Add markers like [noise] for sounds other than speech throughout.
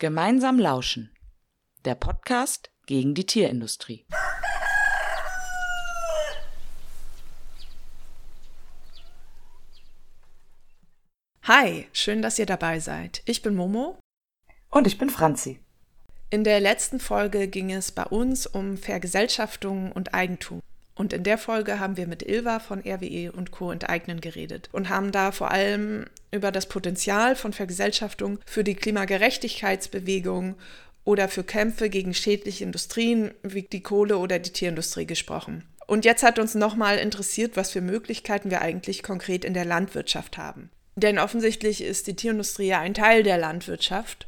Gemeinsam lauschen. Der Podcast gegen die Tierindustrie. Hi, schön, dass ihr dabei seid. Ich bin Momo. Und ich bin Franzi. In der letzten Folge ging es bei uns um Vergesellschaftung und Eigentum. Und in der Folge haben wir mit Ilva von RWE und Co. enteignen geredet und haben da vor allem über das Potenzial von Vergesellschaftung für die Klimagerechtigkeitsbewegung oder für Kämpfe gegen schädliche Industrien wie die Kohle- oder die Tierindustrie gesprochen. Und jetzt hat uns nochmal interessiert, was für Möglichkeiten wir eigentlich konkret in der Landwirtschaft haben. Denn offensichtlich ist die Tierindustrie ja ein Teil der Landwirtschaft.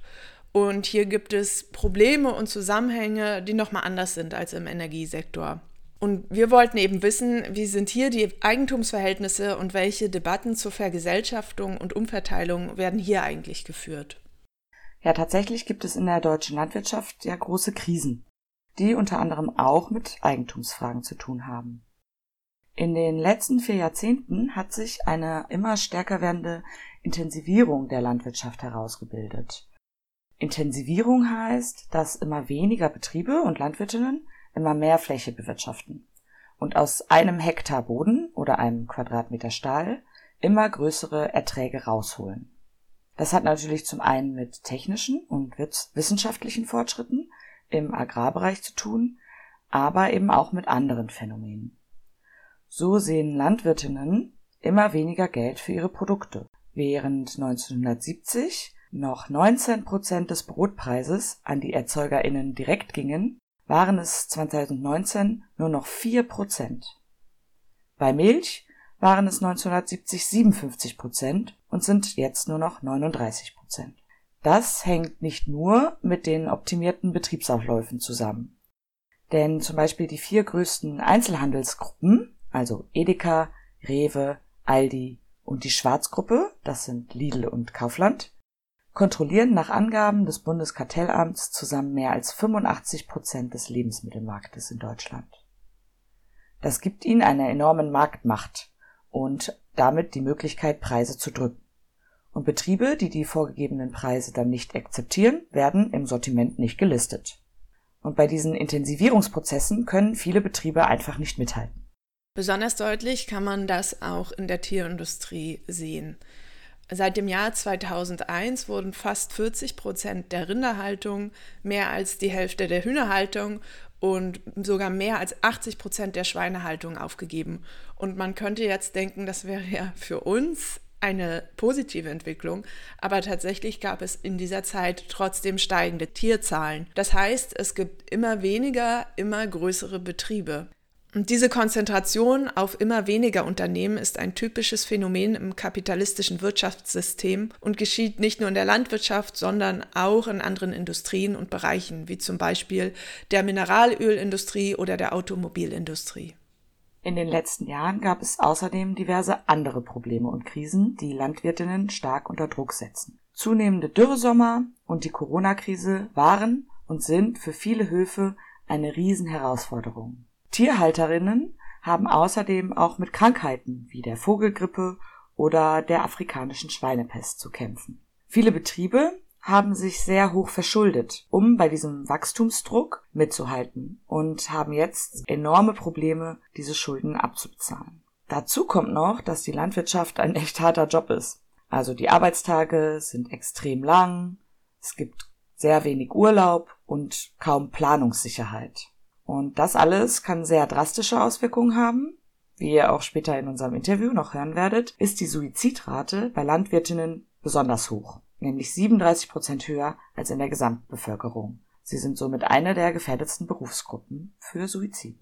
Und hier gibt es Probleme und Zusammenhänge, die nochmal anders sind als im Energiesektor. Und wir wollten eben wissen, wie sind hier die Eigentumsverhältnisse und welche Debatten zur Vergesellschaftung und Umverteilung werden hier eigentlich geführt. Ja, tatsächlich gibt es in der deutschen Landwirtschaft ja große Krisen, die unter anderem auch mit Eigentumsfragen zu tun haben. In den letzten vier Jahrzehnten hat sich eine immer stärker werdende Intensivierung der Landwirtschaft herausgebildet. Intensivierung heißt, dass immer weniger Betriebe und Landwirtinnen immer mehr Fläche bewirtschaften und aus einem Hektar Boden oder einem Quadratmeter Stahl immer größere Erträge rausholen. Das hat natürlich zum einen mit technischen und wissenschaftlichen Fortschritten im Agrarbereich zu tun, aber eben auch mit anderen Phänomenen. So sehen Landwirtinnen immer weniger Geld für ihre Produkte. Während 1970 noch 19 Prozent des Brotpreises an die ErzeugerInnen direkt gingen, waren es 2019 nur noch 4 Prozent. Bei Milch waren es 1970 57 Prozent und sind jetzt nur noch 39 Prozent. Das hängt nicht nur mit den optimierten Betriebsaufläufen zusammen. Denn zum Beispiel die vier größten Einzelhandelsgruppen also Edeka, Rewe, Aldi und die Schwarzgruppe, das sind Lidl und Kaufland, kontrollieren nach Angaben des Bundeskartellamts zusammen mehr als 85 Prozent des Lebensmittelmarktes in Deutschland. Das gibt ihnen eine enorme Marktmacht und damit die Möglichkeit, Preise zu drücken. Und Betriebe, die die vorgegebenen Preise dann nicht akzeptieren, werden im Sortiment nicht gelistet. Und bei diesen Intensivierungsprozessen können viele Betriebe einfach nicht mithalten. Besonders deutlich kann man das auch in der Tierindustrie sehen. Seit dem Jahr 2001 wurden fast 40 Prozent der Rinderhaltung, mehr als die Hälfte der Hühnerhaltung und sogar mehr als 80 Prozent der Schweinehaltung aufgegeben. Und man könnte jetzt denken, das wäre ja für uns eine positive Entwicklung, aber tatsächlich gab es in dieser Zeit trotzdem steigende Tierzahlen. Das heißt, es gibt immer weniger, immer größere Betriebe. Und diese Konzentration auf immer weniger Unternehmen ist ein typisches Phänomen im kapitalistischen Wirtschaftssystem und geschieht nicht nur in der Landwirtschaft, sondern auch in anderen Industrien und Bereichen, wie zum Beispiel der Mineralölindustrie oder der Automobilindustrie. In den letzten Jahren gab es außerdem diverse andere Probleme und Krisen, die Landwirtinnen stark unter Druck setzen. Zunehmende Dürresommer und die Corona-Krise waren und sind für viele Höfe eine Riesenherausforderung. Tierhalterinnen haben außerdem auch mit Krankheiten wie der Vogelgrippe oder der afrikanischen Schweinepest zu kämpfen. Viele Betriebe haben sich sehr hoch verschuldet, um bei diesem Wachstumsdruck mitzuhalten und haben jetzt enorme Probleme, diese Schulden abzubezahlen. Dazu kommt noch, dass die Landwirtschaft ein echt harter Job ist. Also die Arbeitstage sind extrem lang, es gibt sehr wenig Urlaub und kaum Planungssicherheit. Und das alles kann sehr drastische Auswirkungen haben. Wie ihr auch später in unserem Interview noch hören werdet, ist die Suizidrate bei Landwirtinnen besonders hoch, nämlich 37 Prozent höher als in der Gesamtbevölkerung. Sie sind somit eine der gefährdetsten Berufsgruppen für Suizid.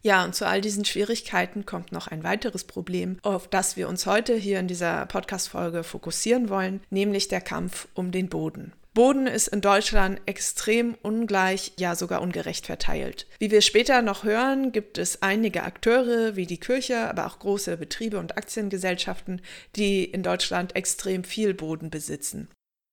Ja, und zu all diesen Schwierigkeiten kommt noch ein weiteres Problem, auf das wir uns heute hier in dieser Podcast-Folge fokussieren wollen, nämlich der Kampf um den Boden. Boden ist in Deutschland extrem ungleich, ja sogar ungerecht verteilt. Wie wir später noch hören, gibt es einige Akteure wie die Kirche, aber auch große Betriebe und Aktiengesellschaften, die in Deutschland extrem viel Boden besitzen.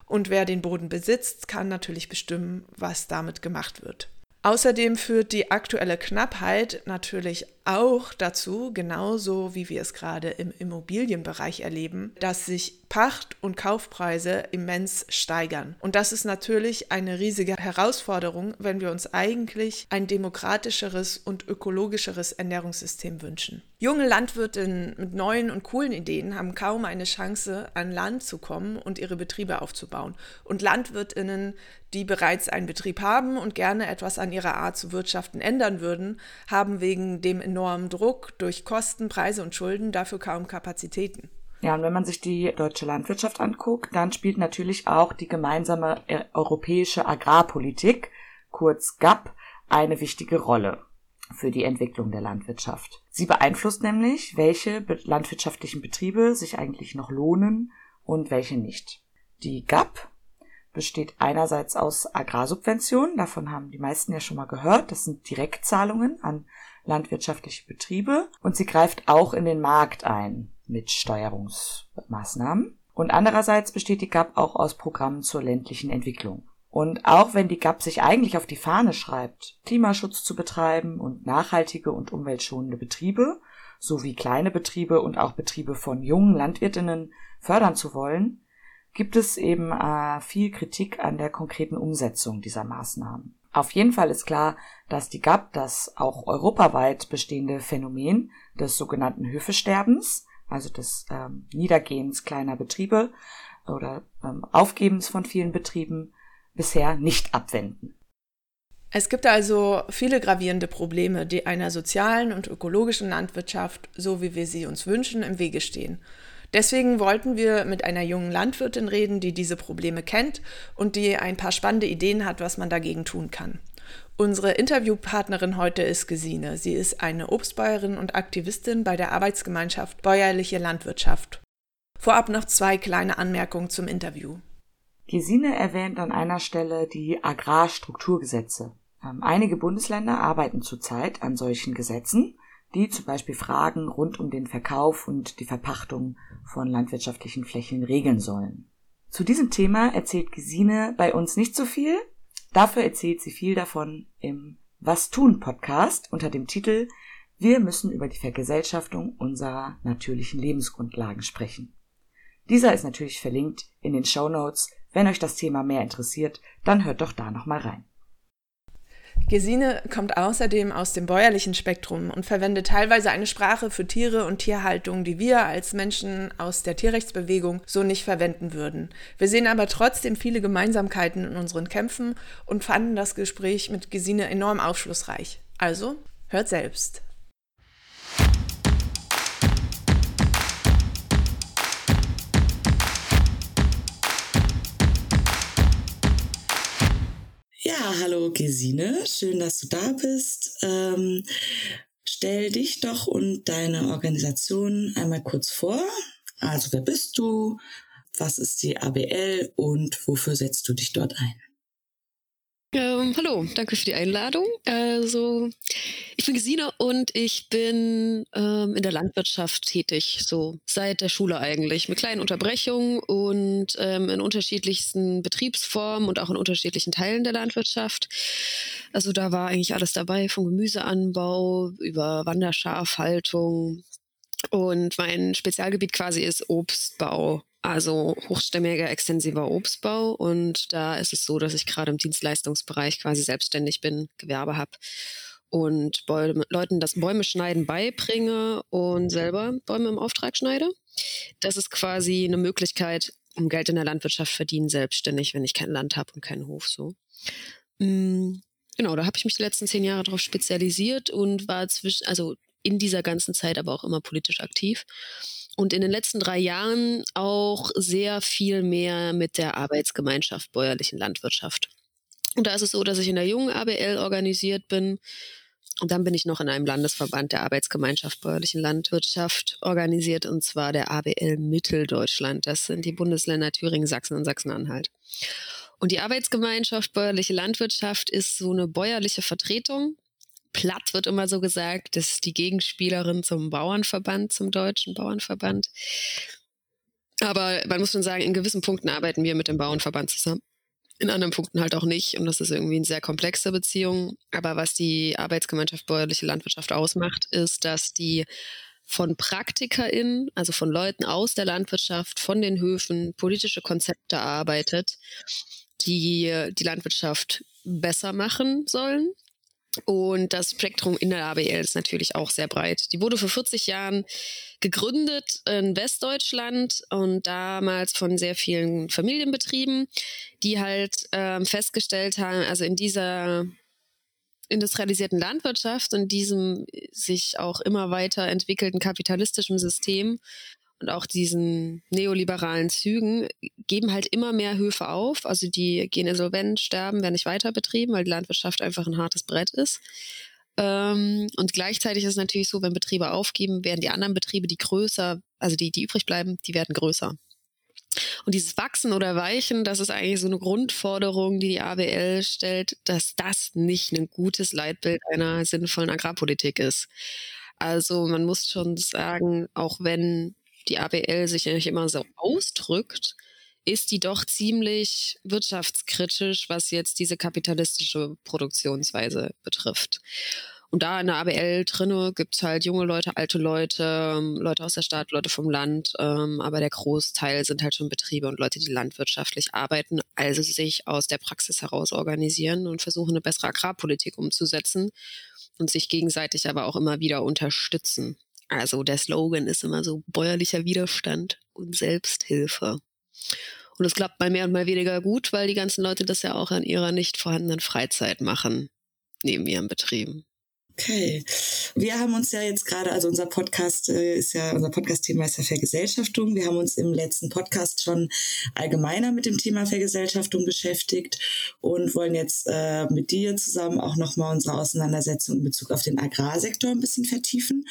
Und wer den Boden besitzt, kann natürlich bestimmen, was damit gemacht wird. Außerdem führt die aktuelle Knappheit natürlich auch dazu, genauso wie wir es gerade im Immobilienbereich erleben, dass sich Pacht- und Kaufpreise immens steigern. Und das ist natürlich eine riesige Herausforderung, wenn wir uns eigentlich ein demokratischeres und ökologischeres Ernährungssystem wünschen. Junge Landwirtinnen mit neuen und coolen Ideen haben kaum eine Chance, an Land zu kommen und ihre Betriebe aufzubauen. Und Landwirtinnen, die bereits einen Betrieb haben und gerne etwas an ihrer Art zu wirtschaften ändern würden, haben wegen dem enormen Druck durch Kosten, Preise und Schulden dafür kaum Kapazitäten. Ja, und wenn man sich die deutsche Landwirtschaft anguckt, dann spielt natürlich auch die gemeinsame äh, europäische Agrarpolitik, kurz GAP, eine wichtige Rolle für die Entwicklung der Landwirtschaft. Sie beeinflusst nämlich, welche landwirtschaftlichen Betriebe sich eigentlich noch lohnen und welche nicht. Die GAP besteht einerseits aus Agrarsubventionen, davon haben die meisten ja schon mal gehört, das sind Direktzahlungen an landwirtschaftliche Betriebe und sie greift auch in den Markt ein mit Steuerungsmaßnahmen. Und andererseits besteht die GAP auch aus Programmen zur ländlichen Entwicklung. Und auch wenn die GAP sich eigentlich auf die Fahne schreibt, Klimaschutz zu betreiben und nachhaltige und umweltschonende Betriebe sowie kleine Betriebe und auch Betriebe von jungen Landwirtinnen fördern zu wollen, gibt es eben äh, viel Kritik an der konkreten Umsetzung dieser Maßnahmen. Auf jeden Fall ist klar, dass die GAP das auch europaweit bestehende Phänomen des sogenannten Höfesterbens, also des ähm, Niedergehens kleiner Betriebe oder ähm, Aufgebens von vielen Betrieben, bisher nicht abwenden. Es gibt also viele gravierende Probleme, die einer sozialen und ökologischen Landwirtschaft, so wie wir sie uns wünschen, im Wege stehen. Deswegen wollten wir mit einer jungen Landwirtin reden, die diese Probleme kennt und die ein paar spannende Ideen hat, was man dagegen tun kann. Unsere Interviewpartnerin heute ist Gesine. Sie ist eine Obstbäuerin und Aktivistin bei der Arbeitsgemeinschaft Bäuerliche Landwirtschaft. Vorab noch zwei kleine Anmerkungen zum Interview. Gesine erwähnt an einer Stelle die Agrarstrukturgesetze. Ähm, einige Bundesländer arbeiten zurzeit an solchen Gesetzen, die zum Beispiel Fragen rund um den Verkauf und die Verpachtung von landwirtschaftlichen Flächen regeln sollen. Zu diesem Thema erzählt Gesine bei uns nicht so viel, dafür erzählt sie viel davon im Was tun Podcast unter dem Titel Wir müssen über die Vergesellschaftung unserer natürlichen Lebensgrundlagen sprechen. Dieser ist natürlich verlinkt in den Show Notes. Wenn euch das Thema mehr interessiert, dann hört doch da nochmal rein. Gesine kommt außerdem aus dem bäuerlichen Spektrum und verwendet teilweise eine Sprache für Tiere und Tierhaltung, die wir als Menschen aus der Tierrechtsbewegung so nicht verwenden würden. Wir sehen aber trotzdem viele Gemeinsamkeiten in unseren Kämpfen und fanden das Gespräch mit Gesine enorm aufschlussreich. Also, hört selbst. Ja, hallo Gesine, schön, dass du da bist. Ähm, stell dich doch und deine Organisation einmal kurz vor. Also wer bist du? Was ist die ABL und wofür setzt du dich dort ein? Ähm, hallo, danke für die Einladung. Also, ich bin Gesine und ich bin ähm, in der Landwirtschaft tätig, so seit der Schule eigentlich, mit kleinen Unterbrechungen und ähm, in unterschiedlichsten Betriebsformen und auch in unterschiedlichen Teilen der Landwirtschaft. Also da war eigentlich alles dabei, vom Gemüseanbau über Wanderschafhaltung. Und mein Spezialgebiet quasi ist Obstbau also hochstämmiger, extensiver Obstbau. Und da ist es so, dass ich gerade im Dienstleistungsbereich quasi selbstständig bin, Gewerbe habe und Bäume, Leuten das Bäume schneiden beibringe und selber Bäume im Auftrag schneide. Das ist quasi eine Möglichkeit, um Geld in der Landwirtschaft verdienen, selbstständig, wenn ich kein Land habe und keinen Hof so. Mm, genau, da habe ich mich die letzten zehn Jahre darauf spezialisiert und war zwischen, also in dieser ganzen Zeit aber auch immer politisch aktiv und in den letzten drei Jahren auch sehr viel mehr mit der Arbeitsgemeinschaft bäuerlichen Landwirtschaft. Und da ist es so, dass ich in der jungen ABL organisiert bin. Und dann bin ich noch in einem Landesverband der Arbeitsgemeinschaft bäuerlichen Landwirtschaft organisiert, und zwar der ABL Mitteldeutschland. Das sind die Bundesländer Thüringen, Sachsen und Sachsen-Anhalt. Und die Arbeitsgemeinschaft bäuerliche Landwirtschaft ist so eine bäuerliche Vertretung platt wird immer so gesagt, ist die Gegenspielerin zum Bauernverband, zum deutschen Bauernverband. Aber man muss schon sagen, in gewissen Punkten arbeiten wir mit dem Bauernverband zusammen. in anderen Punkten halt auch nicht. Und das ist irgendwie eine sehr komplexe Beziehung. Aber was die Arbeitsgemeinschaft bäuerliche Landwirtschaft ausmacht, ist, dass die von PraktikerInnen, also von Leuten aus der Landwirtschaft, von den Höfen, politische Konzepte erarbeitet, die die Landwirtschaft besser machen sollen. Und das Spektrum in der ABL ist natürlich auch sehr breit. Die wurde vor 40 Jahren gegründet in Westdeutschland und damals von sehr vielen Familienbetrieben, die halt ähm, festgestellt haben, also in dieser industrialisierten Landwirtschaft und diesem sich auch immer weiter entwickelten kapitalistischen System und auch diesen neoliberalen Zügen geben halt immer mehr Höfe auf. Also die gehen insolvent, sterben, werden nicht weiter betrieben, weil die Landwirtschaft einfach ein hartes Brett ist. Ähm, und gleichzeitig ist es natürlich so, wenn Betriebe aufgeben, werden die anderen Betriebe, die größer, also die, die übrig bleiben, die werden größer. Und dieses Wachsen oder Weichen, das ist eigentlich so eine Grundforderung, die die ABL stellt, dass das nicht ein gutes Leitbild einer sinnvollen Agrarpolitik ist. Also man muss schon sagen, auch wenn die ABL sich nicht immer so ausdrückt, ist die doch ziemlich wirtschaftskritisch, was jetzt diese kapitalistische Produktionsweise betrifft. Und da in der ABL drinne gibt's halt junge Leute, alte Leute, ähm, Leute aus der Stadt, Leute vom Land, ähm, aber der Großteil sind halt schon Betriebe und Leute, die landwirtschaftlich arbeiten, also sich aus der Praxis heraus organisieren und versuchen, eine bessere Agrarpolitik umzusetzen und sich gegenseitig aber auch immer wieder unterstützen. Also der Slogan ist immer so bäuerlicher Widerstand und Selbsthilfe. Und es klappt mal mehr und mal weniger gut, weil die ganzen Leute das ja auch an ihrer nicht vorhandenen Freizeit machen, neben ihren Betrieben. Okay. Wir haben uns ja jetzt gerade, also unser Podcast äh, ist ja, unser Podcast-Thema ist ja Vergesellschaftung. Wir haben uns im letzten Podcast schon allgemeiner mit dem Thema Vergesellschaftung beschäftigt und wollen jetzt äh, mit dir zusammen auch nochmal unsere Auseinandersetzung in Bezug auf den Agrarsektor ein bisschen vertiefen.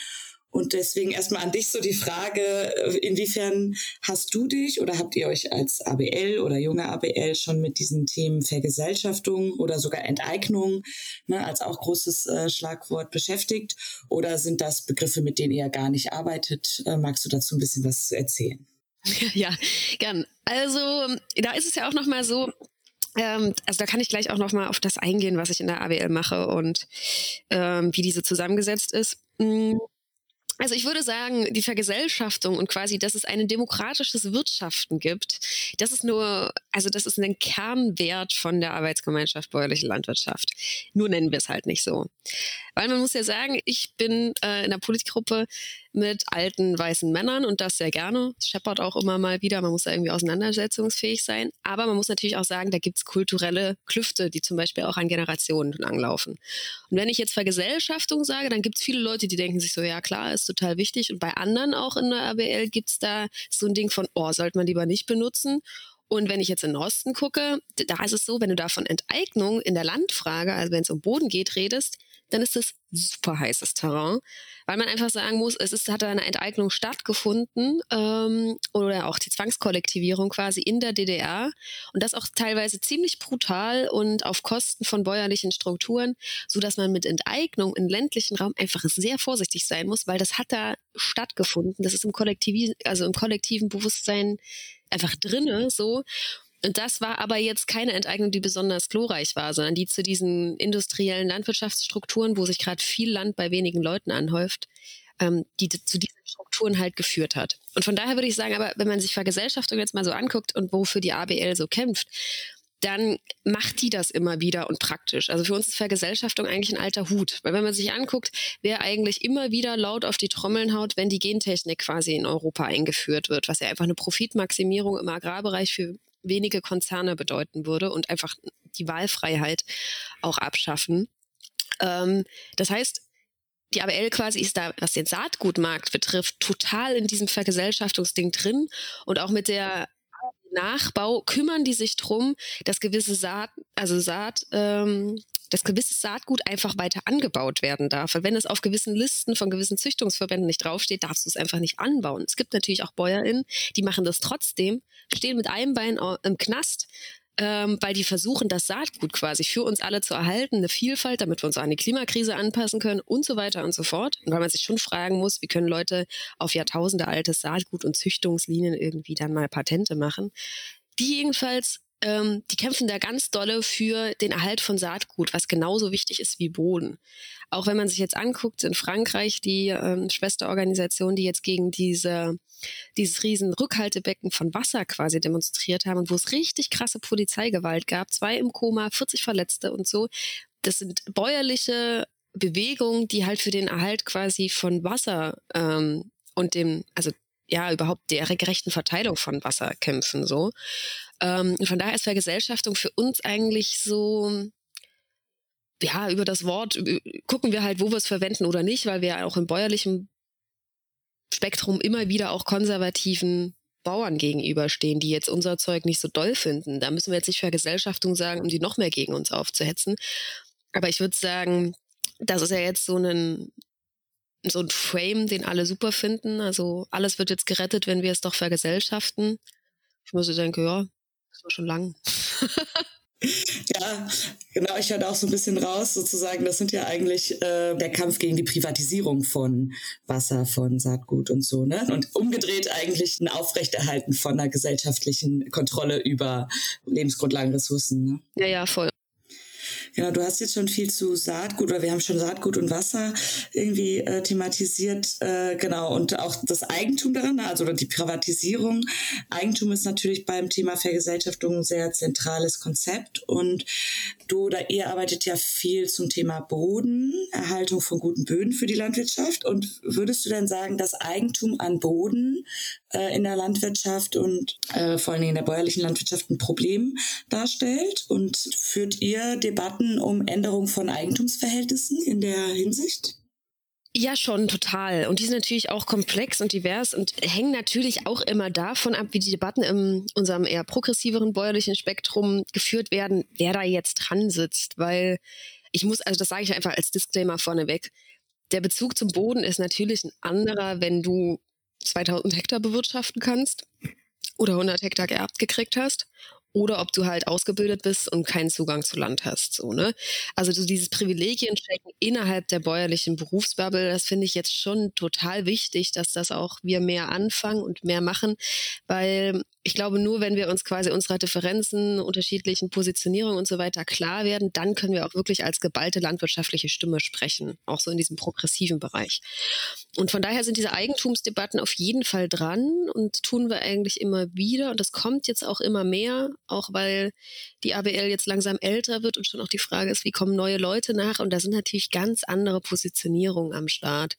Und deswegen erstmal an dich so die Frage, äh, inwiefern hast du dich oder habt ihr euch als ABL oder junge ABL schon mit diesen Themen Vergesellschaftung oder sogar Enteignung ne, als auch großes äh, Schlagwort beschäftigt? Oder sind das Begriffe, mit denen ihr gar nicht arbeitet? Äh, magst du dazu ein bisschen was erzählen? [laughs] Ja, gern. Also da ist es ja auch nochmal so, ähm, also da kann ich gleich auch nochmal auf das eingehen, was ich in der ABL mache und ähm, wie diese zusammengesetzt ist. Also ich würde sagen, die Vergesellschaftung und quasi, dass es ein demokratisches Wirtschaften gibt, das ist nur, also das ist ein Kernwert von der Arbeitsgemeinschaft bäuerliche Landwirtschaft. Nur nennen wir es halt nicht so. Weil man muss ja sagen, ich bin äh, in der Politgruppe mit alten weißen Männern und das sehr gerne. Das scheppert auch immer mal wieder. Man muss da irgendwie auseinandersetzungsfähig sein. Aber man muss natürlich auch sagen, da gibt's kulturelle Klüfte, die zum Beispiel auch an Generationen langlaufen. Und wenn ich jetzt Vergesellschaftung sage, dann gibt's viele Leute, die denken sich so, ja klar, ist total wichtig. Und bei anderen auch in der ABL gibt's da so ein Ding von, oh, sollte man lieber nicht benutzen. Und wenn ich jetzt in den Osten gucke, da ist es so, wenn du da von Enteignung in der Landfrage, also wenn es um Boden geht, redest, dann ist es super heißes Terrain, weil man einfach sagen muss, es ist, hat eine Enteignung stattgefunden ähm, oder auch die Zwangskollektivierung quasi in der DDR und das auch teilweise ziemlich brutal und auf Kosten von bäuerlichen Strukturen, so dass man mit Enteignung im ländlichen Raum einfach sehr vorsichtig sein muss, weil das hat da stattgefunden. Das ist im kollektiven, also im kollektiven Bewusstsein einfach drinne so das war aber jetzt keine Enteignung, die besonders glorreich war, sondern die zu diesen industriellen Landwirtschaftsstrukturen, wo sich gerade viel Land bei wenigen Leuten anhäuft, ähm, die zu diesen Strukturen halt geführt hat. Und von daher würde ich sagen, aber wenn man sich Vergesellschaftung jetzt mal so anguckt und wofür die ABL so kämpft, dann macht die das immer wieder und praktisch. Also für uns ist Vergesellschaftung eigentlich ein alter Hut. Weil wenn man sich anguckt, wer eigentlich immer wieder laut auf die Trommeln haut, wenn die Gentechnik quasi in Europa eingeführt wird, was ja einfach eine Profitmaximierung im Agrarbereich für wenige Konzerne bedeuten würde und einfach die Wahlfreiheit auch abschaffen. Ähm, das heißt, die ABL quasi ist da, was den Saatgutmarkt betrifft, total in diesem Vergesellschaftungsding drin und auch mit der Nachbau kümmern die sich drum, dass gewisse Saat, also Saat, ähm, dass gewisses Saatgut einfach weiter angebaut werden darf. Weil wenn es auf gewissen Listen von gewissen Züchtungsverbänden nicht draufsteht, darfst du es einfach nicht anbauen. Es gibt natürlich auch BäuerInnen, die machen das trotzdem, stehen mit einem Bein im Knast, ähm, weil die versuchen, das Saatgut quasi für uns alle zu erhalten, eine Vielfalt, damit wir uns an die Klimakrise anpassen können und so weiter und so fort. Und weil man sich schon fragen muss, wie können Leute auf Jahrtausende altes Saatgut und Züchtungslinien irgendwie dann mal Patente machen. Die jedenfalls ähm, die kämpfen da ganz dolle für den Erhalt von Saatgut, was genauso wichtig ist wie Boden. Auch wenn man sich jetzt anguckt, in Frankreich die ähm, Schwesterorganisation, die jetzt gegen diese, dieses riesen Rückhaltebecken von Wasser quasi demonstriert haben und wo es richtig krasse Polizeigewalt gab, zwei im Koma, 40 Verletzte und so. Das sind bäuerliche Bewegungen, die halt für den Erhalt quasi von Wasser ähm, und dem, also ja, überhaupt der gerechten Verteilung von Wasser kämpfen, so. Ähm, von daher ist Vergesellschaftung für uns eigentlich so, ja, über das Wort gucken wir halt, wo wir es verwenden oder nicht, weil wir auch im bäuerlichen Spektrum immer wieder auch konservativen Bauern gegenüberstehen, die jetzt unser Zeug nicht so doll finden. Da müssen wir jetzt nicht Vergesellschaftung sagen, um die noch mehr gegen uns aufzuhetzen. Aber ich würde sagen, das ist ja jetzt so ein, so ein Frame, den alle super finden. Also alles wird jetzt gerettet, wenn wir es doch vergesellschaften. Ich muss denken, ja, das war schon lang. [laughs] Ja, genau, ich höre auch so ein bisschen raus, sozusagen, das sind ja eigentlich äh, der Kampf gegen die Privatisierung von Wasser, von Saatgut und so, ne? Und umgedreht eigentlich ein Aufrechterhalten von einer gesellschaftlichen Kontrolle über Lebensgrundlagenressourcen. Ne? Ja, ja, voll. Genau, du hast jetzt schon viel zu Saatgut, oder wir haben schon Saatgut und Wasser irgendwie äh, thematisiert, äh, genau, und auch das Eigentum darin, also die Privatisierung. Eigentum ist natürlich beim Thema Vergesellschaftung ein sehr zentrales Konzept. Und du oder ihr arbeitet ja viel zum Thema Boden, Erhaltung von guten Böden für die Landwirtschaft. Und würdest du denn sagen, dass Eigentum an Boden äh, in der Landwirtschaft und äh, vor allen Dingen in der bäuerlichen Landwirtschaft ein Problem darstellt und führt ihr Debatten um Änderung von Eigentumsverhältnissen in der Hinsicht? Ja, schon total. Und die sind natürlich auch komplex und divers und hängen natürlich auch immer davon ab, wie die Debatten in unserem eher progressiveren bäuerlichen Spektrum geführt werden, wer da jetzt dran sitzt. Weil ich muss, also das sage ich einfach als Disclaimer vorneweg, der Bezug zum Boden ist natürlich ein anderer, wenn du 2000 Hektar bewirtschaften kannst oder 100 Hektar geerbt gekriegt hast oder ob du halt ausgebildet bist und keinen Zugang zu Land hast. So, ne? Also so dieses Privilegien-Checken innerhalb der bäuerlichen Berufsbubble, das finde ich jetzt schon total wichtig, dass das auch wir mehr anfangen und mehr machen, weil ich glaube, nur wenn wir uns quasi unserer Differenzen, unterschiedlichen Positionierungen und so weiter klar werden, dann können wir auch wirklich als geballte landwirtschaftliche Stimme sprechen, auch so in diesem progressiven Bereich. Und von daher sind diese Eigentumsdebatten auf jeden Fall dran und tun wir eigentlich immer wieder. Und das kommt jetzt auch immer mehr, auch weil die ABL jetzt langsam älter wird und schon auch die Frage ist, wie kommen neue Leute nach? Und da sind natürlich ganz andere Positionierungen am Start.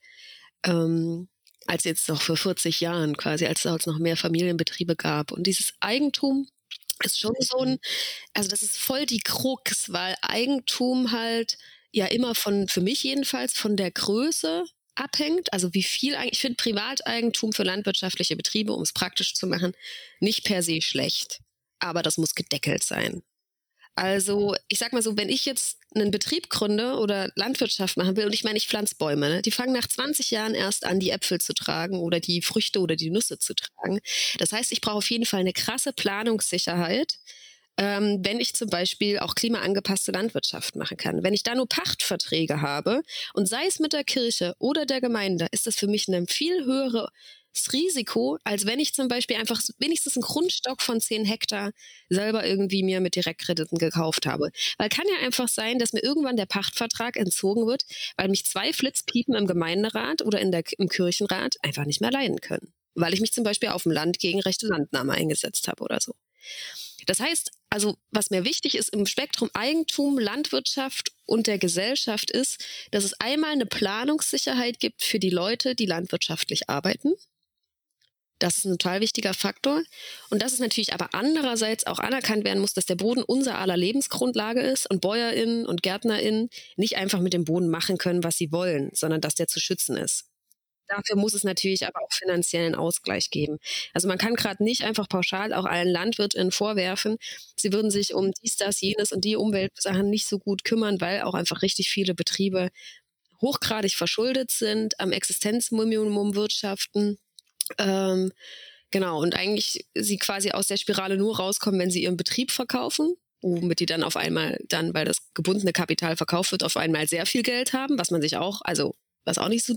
Ähm, als jetzt noch vor 40 Jahren quasi, als es noch mehr Familienbetriebe gab. Und dieses Eigentum ist schon so ein, also das ist voll die Krux, weil Eigentum halt ja immer von, für mich jedenfalls, von der Größe abhängt. Also wie viel eigentlich, ich finde Privateigentum für landwirtschaftliche Betriebe, um es praktisch zu machen, nicht per se schlecht. Aber das muss gedeckelt sein. Also, ich sag mal so, wenn ich jetzt einen Betrieb gründe oder Landwirtschaft machen will, und ich meine, ich pflanze Bäume, ne? die fangen nach 20 Jahren erst an, die Äpfel zu tragen oder die Früchte oder die Nüsse zu tragen. Das heißt, ich brauche auf jeden Fall eine krasse Planungssicherheit, ähm, wenn ich zum Beispiel auch klimaangepasste Landwirtschaft machen kann. Wenn ich da nur Pachtverträge habe und sei es mit der Kirche oder der Gemeinde, ist das für mich eine viel höhere das Risiko, als wenn ich zum Beispiel einfach wenigstens einen Grundstock von 10 Hektar selber irgendwie mir mit Direktkrediten gekauft habe. Weil kann ja einfach sein, dass mir irgendwann der Pachtvertrag entzogen wird, weil mich zwei Flitzpiepen im Gemeinderat oder in der, im Kirchenrat einfach nicht mehr leiden können. Weil ich mich zum Beispiel auf dem Land gegen rechte Landnahme eingesetzt habe oder so. Das heißt, also was mir wichtig ist im Spektrum Eigentum, Landwirtschaft und der Gesellschaft ist, dass es einmal eine Planungssicherheit gibt für die Leute, die landwirtschaftlich arbeiten. Das ist ein total wichtiger Faktor. Und dass es natürlich aber andererseits auch anerkannt werden muss, dass der Boden unser aller Lebensgrundlage ist und BäuerInnen und GärtnerInnen nicht einfach mit dem Boden machen können, was sie wollen, sondern dass der zu schützen ist. Dafür muss es natürlich aber auch finanziellen Ausgleich geben. Also man kann gerade nicht einfach pauschal auch allen LandwirtInnen vorwerfen, sie würden sich um dies, das, jenes und die Umweltsachen nicht so gut kümmern, weil auch einfach richtig viele Betriebe hochgradig verschuldet sind, am Existenzminimum wirtschaften ähm, genau, und eigentlich sie quasi aus der Spirale nur rauskommen, wenn sie ihren Betrieb verkaufen, womit die dann auf einmal dann, weil das gebundene Kapital verkauft wird, auf einmal sehr viel Geld haben, was man sich auch, also was auch nicht so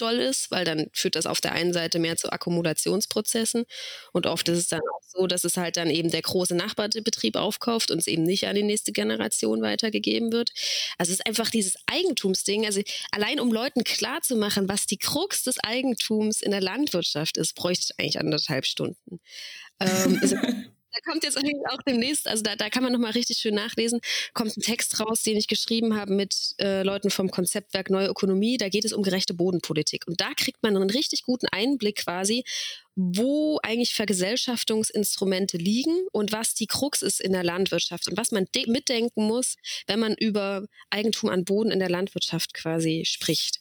doll ist, weil dann führt das auf der einen Seite mehr zu Akkumulationsprozessen und oft ist es dann auch so, dass es halt dann eben der große Nachbarbetrieb aufkauft und es eben nicht an die nächste Generation weitergegeben wird. Also es ist einfach dieses Eigentumsding, also allein um Leuten klarzumachen, was die Krux des Eigentums in der Landwirtschaft ist, bräuchte ich eigentlich anderthalb Stunden. Ähm, [laughs] Da kommt jetzt [laughs] auch demnächst, also da, da kann man nochmal richtig schön nachlesen, kommt ein Text raus, den ich geschrieben habe mit äh, Leuten vom Konzeptwerk Neue Ökonomie. Da geht es um gerechte Bodenpolitik. Und da kriegt man einen richtig guten Einblick quasi, wo eigentlich Vergesellschaftungsinstrumente liegen und was die Krux ist in der Landwirtschaft und was man mitdenken muss, wenn man über Eigentum an Boden in der Landwirtschaft quasi spricht.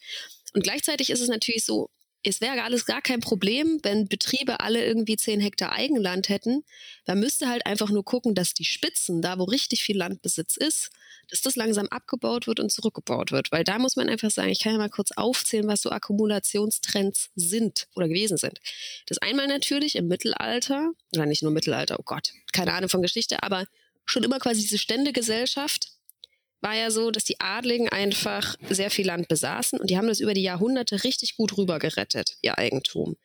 Und gleichzeitig ist es natürlich so, es wäre alles gar kein Problem, wenn Betriebe alle irgendwie 10 Hektar Eigenland hätten. Da müsste halt einfach nur gucken, dass die Spitzen, da wo richtig viel Landbesitz ist, dass das langsam abgebaut wird und zurückgebaut wird. Weil da muss man einfach sagen, ich kann ja mal kurz aufzählen, was so Akkumulationstrends sind oder gewesen sind. Das einmal natürlich im Mittelalter, oder nicht nur Mittelalter, oh Gott, keine Ahnung von Geschichte, aber schon immer quasi diese Ständegesellschaft, war ja so, dass die Adligen einfach sehr viel Land besaßen und die haben das über die Jahrhunderte richtig gut rübergerettet, ihr Eigentum.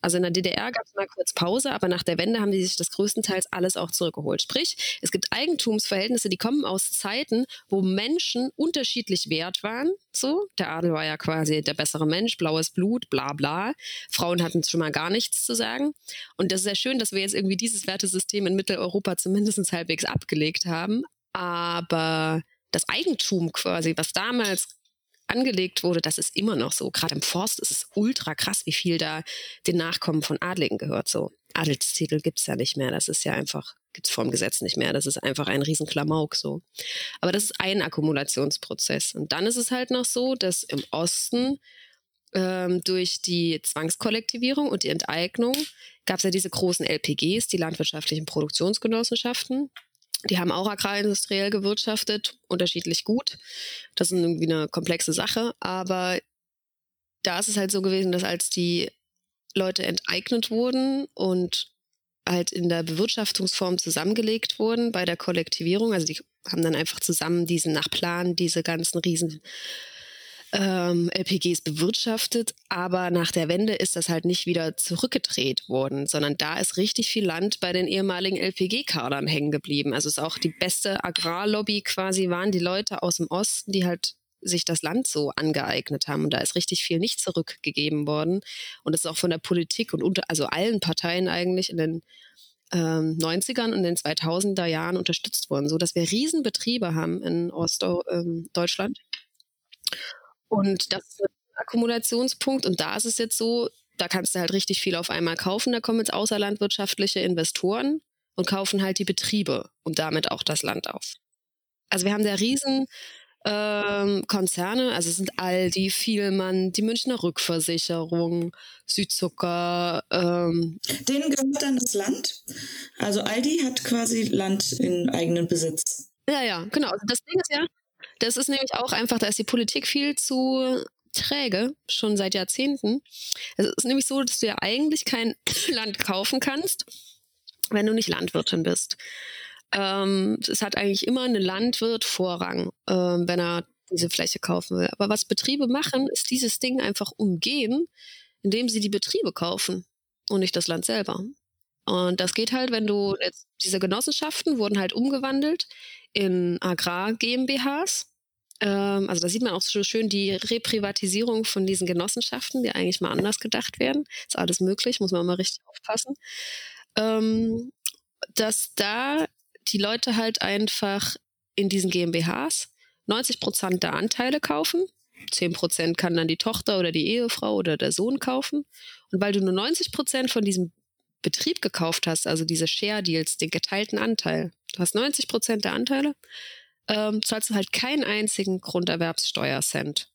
Also in der DDR gab es mal kurz Pause, aber nach der Wende haben die sich das größtenteils alles auch zurückgeholt. Sprich, es gibt Eigentumsverhältnisse, die kommen aus Zeiten, wo Menschen unterschiedlich wert waren. So, der Adel war ja quasi der bessere Mensch, blaues Blut, bla bla. Frauen hatten schon mal gar nichts zu sagen. Und das ist sehr schön, dass wir jetzt irgendwie dieses Wertesystem in Mitteleuropa zumindest halbwegs abgelegt haben. Aber das Eigentum quasi, was damals angelegt wurde, das ist immer noch so. Gerade im Forst ist es ultra krass, wie viel da den Nachkommen von Adligen gehört. So Adelstitel gibt es ja nicht mehr. Das ist ja einfach, gibt es vom Gesetz nicht mehr. Das ist einfach ein Riesenklamauk so. Aber das ist ein Akkumulationsprozess. Und dann ist es halt noch so, dass im Osten ähm, durch die Zwangskollektivierung und die Enteignung gab es ja diese großen LPGs, die landwirtschaftlichen Produktionsgenossenschaften. Die haben auch agrarindustriell gewirtschaftet, unterschiedlich gut. Das ist irgendwie eine komplexe Sache, aber da ist es halt so gewesen, dass als die Leute enteignet wurden und halt in der Bewirtschaftungsform zusammengelegt wurden bei der Kollektivierung, also die haben dann einfach zusammen diesen nach Plan diese ganzen riesen ähm, LPGs bewirtschaftet, aber nach der Wende ist das halt nicht wieder zurückgedreht worden, sondern da ist richtig viel Land bei den ehemaligen LPG-Kadern hängen geblieben. Also ist auch die beste Agrarlobby quasi waren die Leute aus dem Osten, die halt sich das Land so angeeignet haben. Und da ist richtig viel nicht zurückgegeben worden. Und das ist auch von der Politik und unter, also allen Parteien eigentlich in den ähm, 90ern und den 2000er Jahren unterstützt worden, so dass wir Riesenbetriebe haben in Ostdeutschland. Ähm, und das ist ein Akkumulationspunkt. Und da ist es jetzt so, da kannst du halt richtig viel auf einmal kaufen. Da kommen jetzt außerlandwirtschaftliche Investoren und kaufen halt die Betriebe und damit auch das Land auf. Also wir haben da riesen ähm, Konzerne, also es sind Aldi, Vielmann, die Münchner Rückversicherung, Südzucker. Ähm. Denen gehört dann das Land? Also Aldi hat quasi Land in eigenen Besitz. Ja, ja, genau. Also das Ding ist ja, das ist nämlich auch einfach, da ist die Politik viel zu träge, schon seit Jahrzehnten. Es ist nämlich so, dass du ja eigentlich kein [coughs] Land kaufen kannst, wenn du nicht Landwirtin bist. Ähm, es hat eigentlich immer ein Landwirt Vorrang, ähm, wenn er diese Fläche kaufen will. Aber was Betriebe machen, ist dieses Ding einfach umgehen, indem sie die Betriebe kaufen und nicht das Land selber. Und das geht halt, wenn du jetzt, diese Genossenschaften wurden halt umgewandelt in Agrar-GmbHs. Ähm, also da sieht man auch so schön die Reprivatisierung von diesen Genossenschaften, die eigentlich mal anders gedacht werden. Ist alles möglich, muss man mal richtig aufpassen. Ähm, dass da die Leute halt einfach in diesen GmbHs 90 Prozent der Anteile kaufen. 10 Prozent kann dann die Tochter oder die Ehefrau oder der Sohn kaufen. Und weil du nur 90 Prozent von diesem Betrieb gekauft hast, also diese Share Deals, den geteilten Anteil, du hast 90 Prozent der Anteile, ähm, zahlst du halt keinen einzigen Grunderwerbssteuercent.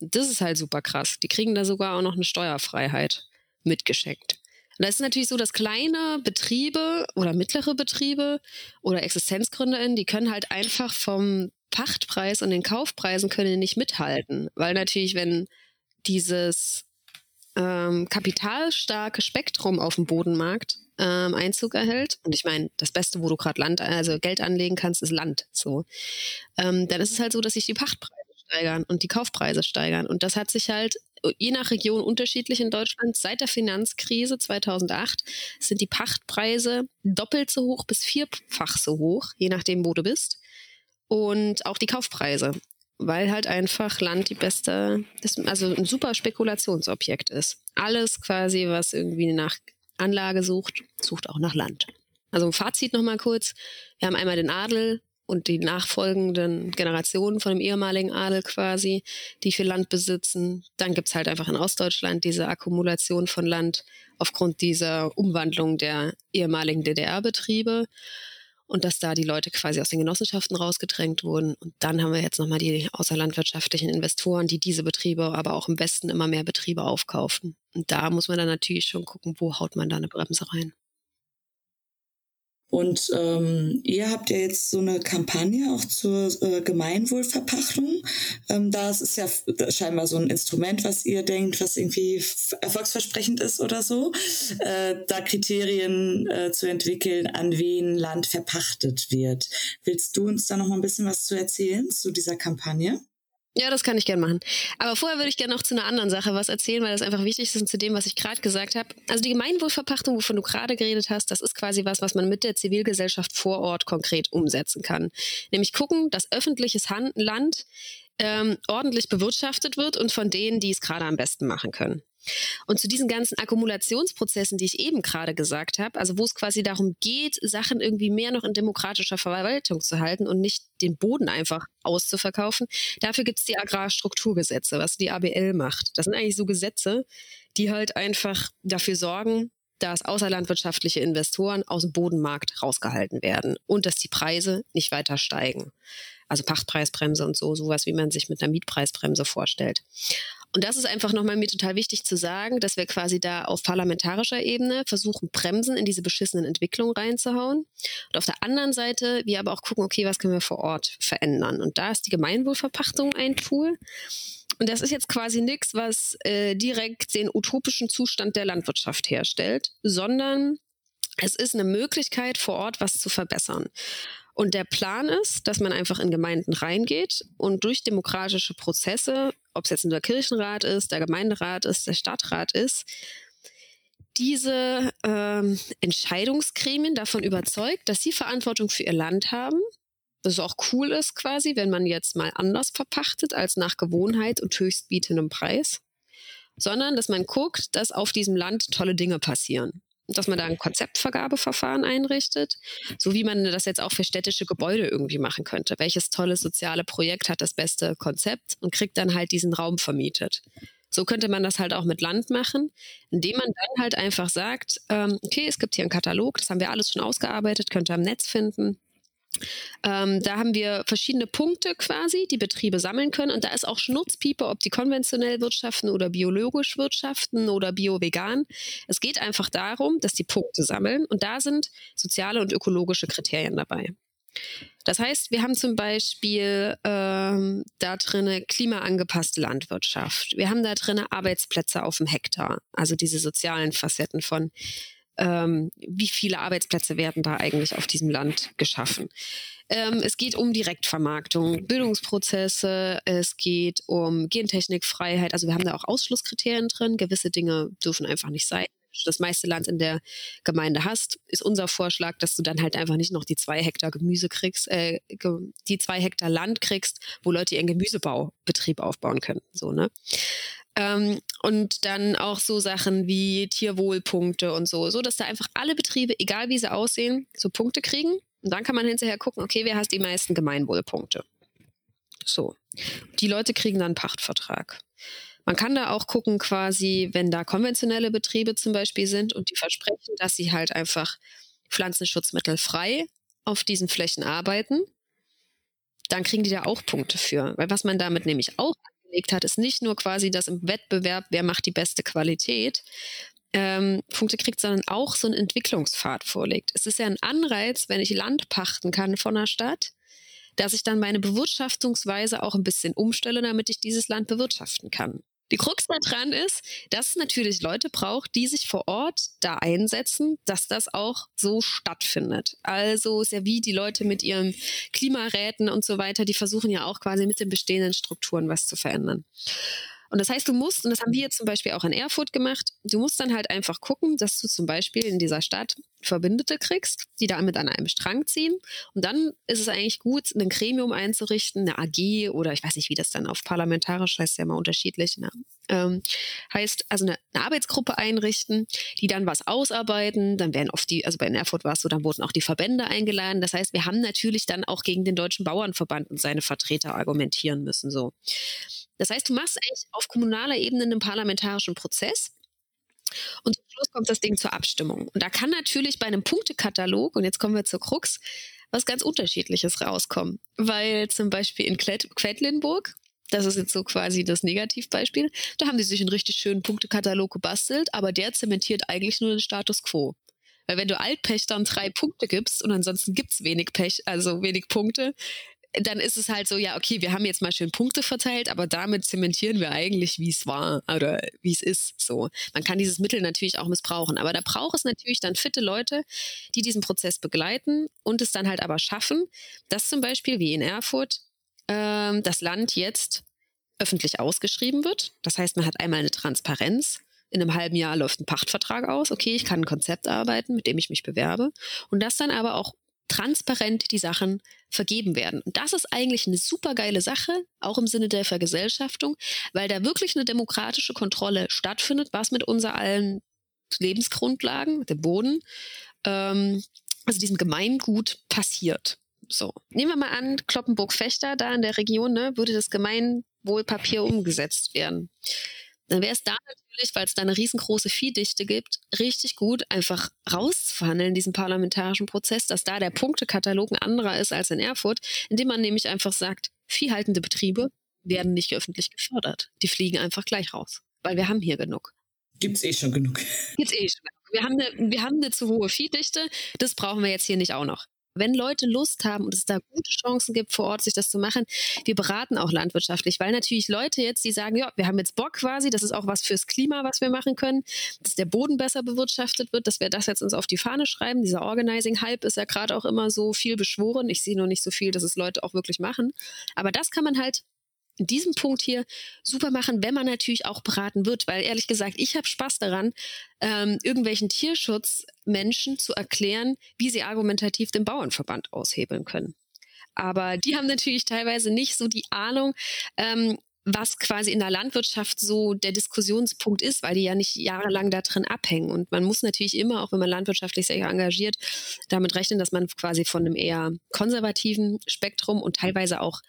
Das ist halt super krass. Die kriegen da sogar auch noch eine Steuerfreiheit mitgeschenkt. Und da ist natürlich so, dass kleine Betriebe oder mittlere Betriebe oder ExistenzgründerInnen, die können halt einfach vom Pachtpreis und den Kaufpreisen können nicht mithalten. Weil natürlich, wenn dieses ähm, kapitalstarke Spektrum auf dem Bodenmarkt ähm, Einzug erhält, und ich meine, das Beste, wo du gerade Land, also Geld anlegen kannst, ist Land. So, ähm, dann ist es halt so, dass sich die Pachtpreise steigern und die Kaufpreise steigern. Und das hat sich halt je nach Region unterschiedlich in Deutschland. Seit der Finanzkrise 2008 sind die Pachtpreise doppelt so hoch bis vierfach so hoch, je nachdem, wo du bist. Und auch die Kaufpreise, weil halt einfach Land die beste, also ein super Spekulationsobjekt ist. Alles quasi, was irgendwie nach Anlage sucht, sucht auch nach Land. Also ein Fazit nochmal kurz. Wir haben einmal den Adel, und die nachfolgenden Generationen von dem ehemaligen Adel quasi, die viel Land besitzen. Dann gibt's halt einfach in Ostdeutschland diese Akkumulation von Land aufgrund dieser Umwandlung der ehemaligen DDR-Betriebe und dass da die Leute quasi aus den Genossenschaften rausgedrängt wurden. Und dann haben wir jetzt nochmal die außerlandwirtschaftlichen Investoren, die diese Betriebe, aber auch im Westen immer mehr Betriebe aufkaufen. Und da muss man dann natürlich schon gucken, wo haut man da eine Bremse rein. Und ähm, ihr habt ja jetzt so eine Kampagne auch zur äh, Gemeinwohlverpachtung. Ähm, das ist ja scheinbar so ein Instrument, was ihr denkt, was irgendwie erfolgsversprechend ist oder so, äh, da Kriterien äh, zu entwickeln, an wen Land verpachtet wird. Willst du uns da noch mal ein bisschen was zu erzählen zu dieser Kampagne? Ja, das kann ich gerne machen. Aber vorher würde ich gerne noch zu einer anderen Sache was erzählen, weil das einfach wichtig ist und zu dem, was ich gerade gesagt habe. Also die Gemeinwohlverpachtung, wovon du gerade geredet hast, das ist quasi was, was man mit der Zivilgesellschaft vor Ort konkret umsetzen kann. Nämlich gucken, dass öffentliches Land ähm, ordentlich bewirtschaftet wird und von denen, die es gerade am besten machen können. Und zu diesen ganzen Akkumulationsprozessen, die ich eben gerade gesagt habe, also wo es quasi darum geht, Sachen irgendwie mehr noch in demokratischer Verwaltung zu halten und nicht den Boden einfach auszuverkaufen, dafür gibt es die Agrarstrukturgesetze, was die ABL macht. Das sind eigentlich so Gesetze, die halt einfach dafür sorgen, dass außerlandwirtschaftliche Investoren aus dem Bodenmarkt rausgehalten werden und dass die Preise nicht weiter steigen. Also Pachtpreisbremse und so, sowas, wie man sich mit einer Mietpreisbremse vorstellt. Und das ist einfach nochmal mir total wichtig zu sagen, dass wir quasi da auf parlamentarischer Ebene versuchen, Bremsen in diese beschissenen Entwicklungen reinzuhauen. Und auf der anderen Seite wir aber auch gucken, okay, was können wir vor Ort verändern? Und da ist die Gemeinwohlverpachtung ein Tool. Und das ist jetzt quasi nichts, was äh, direkt den utopischen Zustand der Landwirtschaft herstellt, sondern es ist eine Möglichkeit, vor Ort was zu verbessern. Und der Plan ist, dass man einfach in Gemeinden reingeht und durch demokratische Prozesse, ob es jetzt der Kirchenrat ist, der Gemeinderat ist, der Stadtrat ist, diese ähm, Entscheidungsgremien davon überzeugt, dass sie Verantwortung für ihr Land haben. Das auch cool ist quasi, wenn man jetzt mal anders verpachtet als nach Gewohnheit und höchstbietendem Preis, sondern dass man guckt, dass auf diesem Land tolle Dinge passieren dass man da ein Konzeptvergabeverfahren einrichtet, so wie man das jetzt auch für städtische Gebäude irgendwie machen könnte. Welches tolles soziale Projekt hat das beste Konzept und kriegt dann halt diesen Raum vermietet. So könnte man das halt auch mit Land machen, indem man dann halt einfach sagt, ähm, okay, es gibt hier einen Katalog, das haben wir alles schon ausgearbeitet, könnt ihr am Netz finden. Ähm, da haben wir verschiedene Punkte quasi, die Betriebe sammeln können. Und da ist auch Schnurzpiepe, ob die konventionell wirtschaften oder biologisch wirtschaften oder bio-vegan. Es geht einfach darum, dass die Punkte sammeln. Und da sind soziale und ökologische Kriterien dabei. Das heißt, wir haben zum Beispiel ähm, da drinne klimaangepasste Landwirtschaft. Wir haben da drinne Arbeitsplätze auf dem Hektar, also diese sozialen Facetten von ähm, wie viele Arbeitsplätze werden da eigentlich auf diesem Land geschaffen. Ähm, es geht um Direktvermarktung, Bildungsprozesse, es geht um Gentechnikfreiheit. Also wir haben da auch Ausschlusskriterien drin. Gewisse Dinge dürfen einfach nicht sein das meiste Land in der Gemeinde hast, ist unser Vorschlag, dass du dann halt einfach nicht noch die zwei Hektar Gemüse kriegst, äh, die zwei Hektar Land kriegst, wo Leute ihren Gemüsebaubetrieb aufbauen können. So, ne? Ähm, und dann auch so Sachen wie Tierwohlpunkte und so, so dass da einfach alle Betriebe, egal wie sie aussehen, so Punkte kriegen. Und dann kann man hinterher gucken, okay, wer hat die meisten Gemeinwohlpunkte? So. Die Leute kriegen dann einen Pachtvertrag. Man kann da auch gucken, quasi, wenn da konventionelle Betriebe zum Beispiel sind und die versprechen, dass sie halt einfach pflanzenschutzmittelfrei auf diesen Flächen arbeiten, dann kriegen die da auch Punkte für. Weil was man damit nämlich auch gelegt hat, ist nicht nur quasi das im Wettbewerb, wer macht die beste Qualität, ähm, Punkte kriegt, sondern auch so einen Entwicklungspfad vorlegt. Es ist ja ein Anreiz, wenn ich Land pachten kann von der Stadt, dass ich dann meine Bewirtschaftungsweise auch ein bisschen umstelle, damit ich dieses Land bewirtschaften kann. Die Krux daran ist, dass es natürlich Leute braucht, die sich vor Ort da einsetzen, dass das auch so stattfindet. Also ist ja wie die Leute mit ihren Klimaräten und so weiter, die versuchen ja auch quasi mit den bestehenden Strukturen was zu verändern. Und das heißt, du musst, und das haben wir jetzt zum Beispiel auch in Erfurt gemacht, du musst dann halt einfach gucken, dass du zum Beispiel in dieser Stadt Verbündete kriegst, die damit an einem Strang ziehen. Und dann ist es eigentlich gut, ein Gremium einzurichten, eine AG oder ich weiß nicht, wie das dann auf parlamentarisch heißt, ja mal unterschiedlich. Ne? Ähm, heißt also eine, eine, Arbeitsgruppe einrichten, die dann was ausarbeiten. Dann werden oft die, also bei Erfurt war es so, dann wurden auch die Verbände eingeladen. Das heißt, wir haben natürlich dann auch gegen den Deutschen Bauernverband und seine Vertreter argumentieren müssen. So. Das heißt, du machst eigentlich auf kommunaler Ebene einen parlamentarischen Prozess. Und zum Schluss kommt das Ding zur Abstimmung. Und da kann natürlich bei einem Punktekatalog, und jetzt kommen wir zur Krux, was ganz Unterschiedliches rauskommen. Weil zum Beispiel in Quedlinburg, das ist jetzt so quasi das Negativbeispiel, da haben die sich einen richtig schönen Punktekatalog gebastelt, aber der zementiert eigentlich nur den Status quo. Weil wenn du Altpächtern drei Punkte gibst und ansonsten gibt's wenig Pech, also wenig Punkte, dann ist es halt so, ja, okay, wir haben jetzt mal schön Punkte verteilt, aber damit zementieren wir eigentlich, wie es war oder wie es ist. So. Man kann dieses Mittel natürlich auch missbrauchen, aber da braucht es natürlich dann fitte Leute, die diesen Prozess begleiten und es dann halt aber schaffen, dass zum Beispiel wie in Erfurt ähm, das Land jetzt öffentlich ausgeschrieben wird. Das heißt, man hat einmal eine Transparenz. In einem halben Jahr läuft ein Pachtvertrag aus. Okay, ich kann ein Konzept arbeiten, mit dem ich mich bewerbe. Und das dann aber auch transparent die Sachen vergeben werden. Und das ist eigentlich eine super geile Sache, auch im Sinne der Vergesellschaftung, weil da wirklich eine demokratische Kontrolle stattfindet, was mit unser allen Lebensgrundlagen, dem Boden, ähm, also diesem Gemeingut passiert. So, nehmen wir mal an, Kloppenburg-Fechter, da in der Region, ne, würde das Gemeinwohlpapier umgesetzt werden dann wäre es da natürlich, weil es da eine riesengroße Viehdichte gibt, richtig gut, einfach rauszuverhandeln, diesen parlamentarischen Prozess, dass da der Punktekatalog ein anderer ist als in Erfurt, indem man nämlich einfach sagt, viehhaltende Betriebe werden nicht öffentlich gefördert. Die fliegen einfach gleich raus, weil wir haben hier genug. Gibt's eh schon genug. Gibt's eh schon genug. Wir haben, eine, wir haben eine zu hohe Viehdichte, das brauchen wir jetzt hier nicht auch noch wenn Leute Lust haben und es da gute Chancen gibt, vor Ort sich das zu machen, wir beraten auch landwirtschaftlich, weil natürlich Leute jetzt, die sagen, ja, wir haben jetzt Bock quasi, das ist auch was fürs Klima, was wir machen können, dass der Boden besser bewirtschaftet wird, dass wir das jetzt uns auf die Fahne schreiben. Dieser Organizing-Hype ist ja gerade auch immer so viel beschworen. Ich sehe nur nicht so viel, dass es Leute auch wirklich machen. Aber das kann man halt in diesem Punkt hier super machen, wenn man natürlich auch beraten wird, weil ehrlich gesagt, ich habe Spaß daran, ähm, irgendwelchen Tierschutzmenschen zu erklären, wie sie argumentativ den Bauernverband aushebeln können. Aber die haben natürlich teilweise nicht so die Ahnung, ähm, was quasi in der Landwirtschaft so der Diskussionspunkt ist, weil die ja nicht jahrelang da drin abhängen. Und man muss natürlich immer, auch wenn man landwirtschaftlich sehr engagiert, damit rechnen, dass man quasi von einem eher konservativen Spektrum und teilweise auch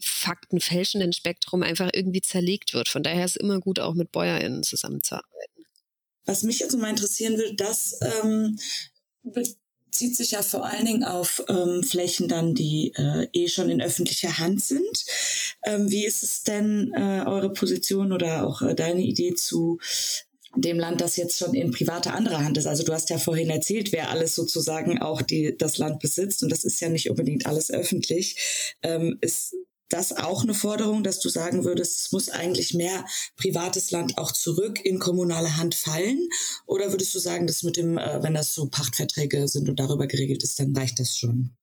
faktenfälschenden Spektrum einfach irgendwie zerlegt wird. Von daher ist es immer gut, auch mit BäuerInnen zusammenzuarbeiten. Was mich jetzt mal interessieren würde, das ähm, bezieht sich ja vor allen Dingen auf ähm, Flächen dann, die äh, eh schon in öffentlicher Hand sind. Ähm, wie ist es denn äh, eure Position oder auch äh, deine Idee zu dem Land, das jetzt schon in privater anderer Hand ist. Also du hast ja vorhin erzählt, wer alles sozusagen auch die, das Land besitzt und das ist ja nicht unbedingt alles öffentlich. Ähm, ist das auch eine Forderung, dass du sagen würdest, es muss eigentlich mehr privates Land auch zurück in kommunale Hand fallen? Oder würdest du sagen, dass mit dem, äh, wenn das so Pachtverträge sind und darüber geregelt ist, dann reicht das schon?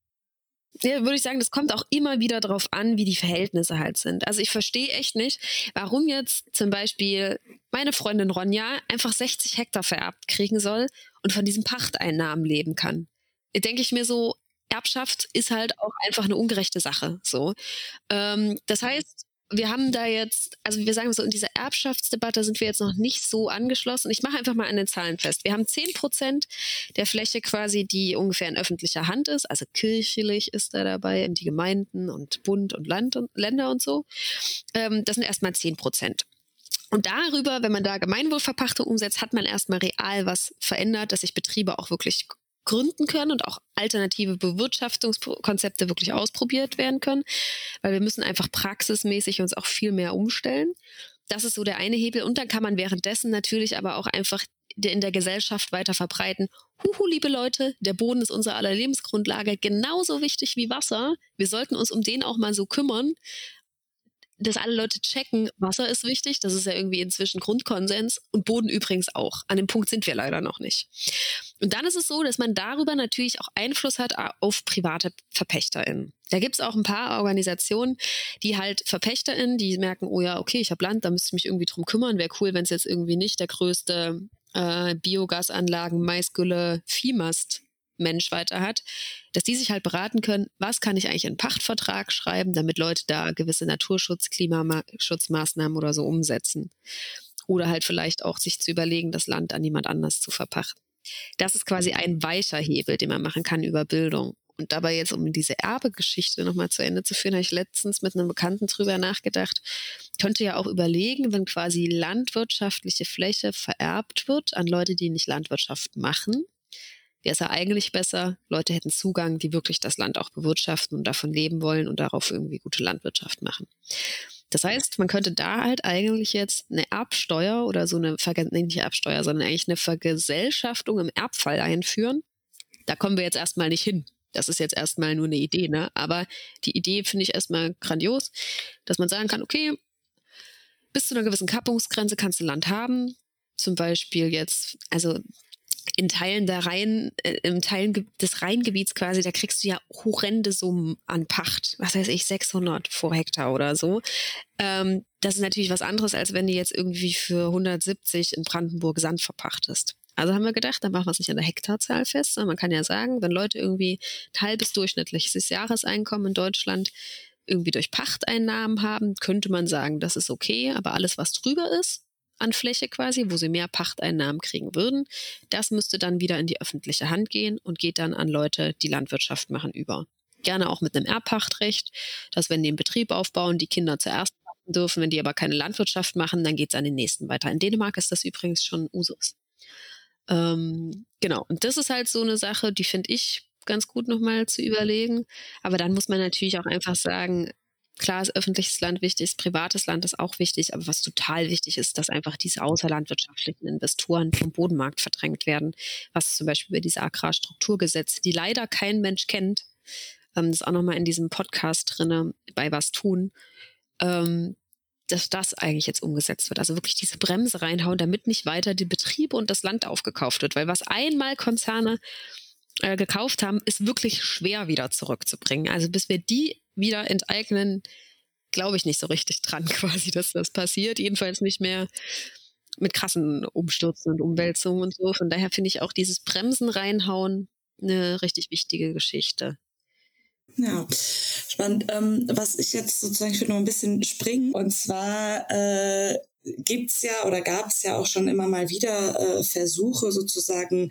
Ja, würde ich sagen, das kommt auch immer wieder darauf an, wie die Verhältnisse halt sind. Also ich verstehe echt nicht, warum jetzt zum Beispiel meine Freundin Ronja einfach 60 Hektar vererbt kriegen soll und von diesen Pachteinnahmen leben kann. Denke ich mir so, Erbschaft ist halt auch einfach eine ungerechte Sache. So, ähm, das heißt, wir haben da jetzt, also wir sagen so, in dieser Erbschaftsdebatte sind wir jetzt noch nicht so angeschlossen. Ich mache einfach mal an den Zahlen fest. Wir haben 10 Prozent der Fläche quasi, die ungefähr in öffentlicher Hand ist. Also kirchlich ist da dabei, die Gemeinden und Bund und Land und Länder und so. Ähm, das sind erstmal 10 Prozent. Und darüber, wenn man da Gemeinwohlverpachtung umsetzt, hat man erstmal real was verändert, dass sich Betriebe auch wirklich gründen können und auch alternative Bewirtschaftungskonzepte wirklich ausprobiert werden können, weil wir müssen einfach praxismäßig uns auch viel mehr umstellen. Das ist so der eine Hebel. Und dann kann man währenddessen natürlich aber auch einfach in der Gesellschaft weiter verbreiten. Huhu, liebe Leute, der Boden ist unsere aller Lebensgrundlage, genauso wichtig wie Wasser. Wir sollten uns um den auch mal so kümmern dass alle Leute checken, Wasser ist wichtig, das ist ja irgendwie inzwischen Grundkonsens und Boden übrigens auch. An dem Punkt sind wir leider noch nicht. Und dann ist es so, dass man darüber natürlich auch Einfluss hat auf private VerpächterInnen. Da gibt es auch ein paar Organisationen, die halt VerpächterInnen, die merken, oh ja, okay, ich habe Land, da müsste ich mich irgendwie drum kümmern. Wäre cool, wenn es jetzt irgendwie nicht der größte äh, Biogasanlagen, Maisgülle, Viehmast Mensch weiter hat, dass die sich halt beraten können, was kann ich eigentlich in Pachtvertrag schreiben, damit Leute da gewisse Naturschutz, Klimaschutzmaßnahmen oder so umsetzen. Oder halt vielleicht auch sich zu überlegen, das Land an jemand anders zu verpachten. Das ist quasi ein weicher Hebel, den man machen kann über Bildung. Und dabei jetzt, um diese Erbegeschichte nochmal zu Ende zu führen, habe ich letztens mit einem Bekannten drüber nachgedacht, könnte ja auch überlegen, wenn quasi landwirtschaftliche Fläche vererbt wird an Leute, die nicht Landwirtschaft machen, wäre es ja eigentlich besser, Leute hätten Zugang, die wirklich das Land auch bewirtschaften und davon leben wollen und darauf irgendwie gute Landwirtschaft machen. Das heißt, man könnte da halt eigentlich jetzt eine Erbsteuer oder so eine, nee, nicht Erbsteuer, sondern eigentlich eine Vergesellschaftung im Erbfall einführen. Da kommen wir jetzt erstmal nicht hin. Das ist jetzt erstmal nur eine Idee, ne? Aber die Idee finde ich erstmal grandios, dass man sagen kann, okay, bis zu einer gewissen Kappungsgrenze kannst du Land haben. Zum Beispiel jetzt, also in Teilen der Rhein, äh, im Teilen des Rheingebiets quasi, da kriegst du ja horrende Summen an Pacht. Was weiß ich, 600 pro Hektar oder so. Ähm, das ist natürlich was anderes, als wenn du jetzt irgendwie für 170 in Brandenburg Sand verpachtest. Also haben wir gedacht, dann machen wir es nicht an der Hektarzahl fest, sondern man kann ja sagen, wenn Leute irgendwie ein halbes durchschnittliches Jahreseinkommen in Deutschland irgendwie durch Pachteinnahmen haben, könnte man sagen, das ist okay, aber alles, was drüber ist, an Fläche quasi, wo sie mehr Pachteinnahmen kriegen würden. Das müsste dann wieder in die öffentliche Hand gehen und geht dann an Leute, die Landwirtschaft machen, über. Gerne auch mit einem Erbpachtrecht, dass wenn die einen Betrieb aufbauen, die Kinder zuerst pachten dürfen. Wenn die aber keine Landwirtschaft machen, dann geht es an den nächsten weiter. In Dänemark ist das übrigens schon Usus. Ähm, genau, und das ist halt so eine Sache, die finde ich ganz gut nochmal zu überlegen. Aber dann muss man natürlich auch einfach sagen, Klar ist öffentliches Land wichtig, ist privates Land ist auch wichtig, aber was total wichtig ist, dass einfach diese außerlandwirtschaftlichen Investoren vom Bodenmarkt verdrängt werden, was zum Beispiel über diese Agrarstrukturgesetze, die leider kein Mensch kennt, ähm, das ist auch nochmal in diesem Podcast drinne bei was tun, ähm, dass das eigentlich jetzt umgesetzt wird. Also wirklich diese Bremse reinhauen, damit nicht weiter die Betriebe und das Land aufgekauft wird. Weil was einmal Konzerne äh, gekauft haben, ist wirklich schwer wieder zurückzubringen. Also bis wir die wieder enteignen, glaube ich nicht so richtig dran, [laughs] quasi, dass das passiert. Jedenfalls nicht mehr mit krassen Umstürzen und Umwälzungen und so. Von daher finde ich auch dieses Bremsen reinhauen eine richtig wichtige Geschichte. Ja, spannend. Ähm, was ich jetzt sozusagen, ich würde noch ein bisschen springen. Und zwar äh, gibt's ja oder gab es ja auch schon immer mal wieder äh, Versuche, sozusagen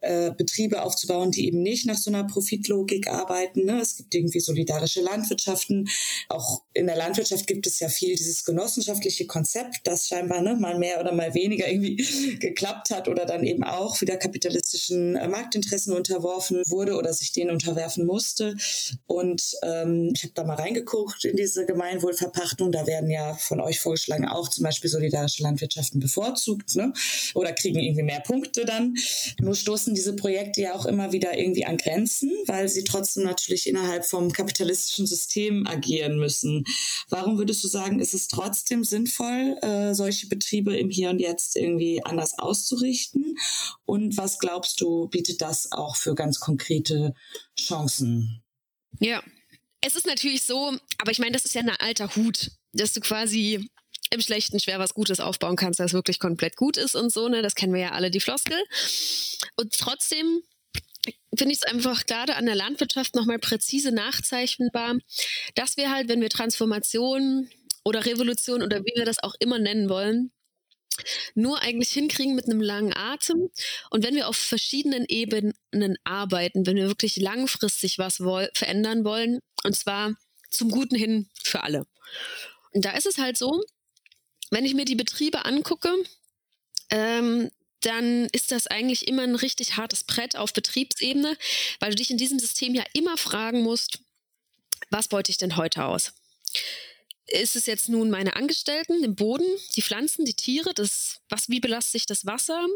äh, Betriebe aufzubauen, die eben nicht nach so einer Profitlogik arbeiten. Ne? Es gibt irgendwie solidarische Landwirtschaften. Auch in der Landwirtschaft gibt es ja viel dieses genossenschaftliche Konzept, das scheinbar ne, mal mehr oder mal weniger irgendwie [laughs] geklappt hat oder dann eben auch wieder kapitalistischen äh, Marktinteressen unterworfen wurde oder sich denen unterwerfen musste. Und ähm, ich habe da mal reingeguckt in diese Gemeinwohlverpachtung. Da werden ja von euch vorgeschlagen auch zum Beispiel solidarische Landwirtschaften bevorzugt ne? oder kriegen irgendwie mehr Punkte dann. Nur stoßen diese Projekte ja auch immer wieder irgendwie an Grenzen, weil sie trotzdem natürlich innerhalb vom kapitalistischen System agieren müssen. Warum würdest du sagen, ist es trotzdem sinnvoll, äh, solche Betriebe im Hier und Jetzt irgendwie anders auszurichten? Und was glaubst du, bietet das auch für ganz konkrete Chancen? Ja, es ist natürlich so, aber ich meine, das ist ja ein alter Hut, dass du quasi im Schlechten schwer was Gutes aufbauen kannst, das wirklich komplett gut ist und so, ne? Das kennen wir ja alle, die Floskel. Und trotzdem finde ich es einfach gerade an der Landwirtschaft nochmal präzise nachzeichnbar, dass wir halt, wenn wir Transformation oder Revolution oder wie wir das auch immer nennen wollen, nur eigentlich hinkriegen mit einem langen Atem. Und wenn wir auf verschiedenen Ebenen arbeiten, wenn wir wirklich langfristig was verändern wollen, und zwar zum Guten hin für alle. Und da ist es halt so, wenn ich mir die Betriebe angucke, ähm, dann ist das eigentlich immer ein richtig hartes Brett auf Betriebsebene, weil du dich in diesem System ja immer fragen musst, was beute ich denn heute aus? Ist es jetzt nun meine Angestellten, den Boden, die Pflanzen, die Tiere, das, was, wie belastet sich das Wasser?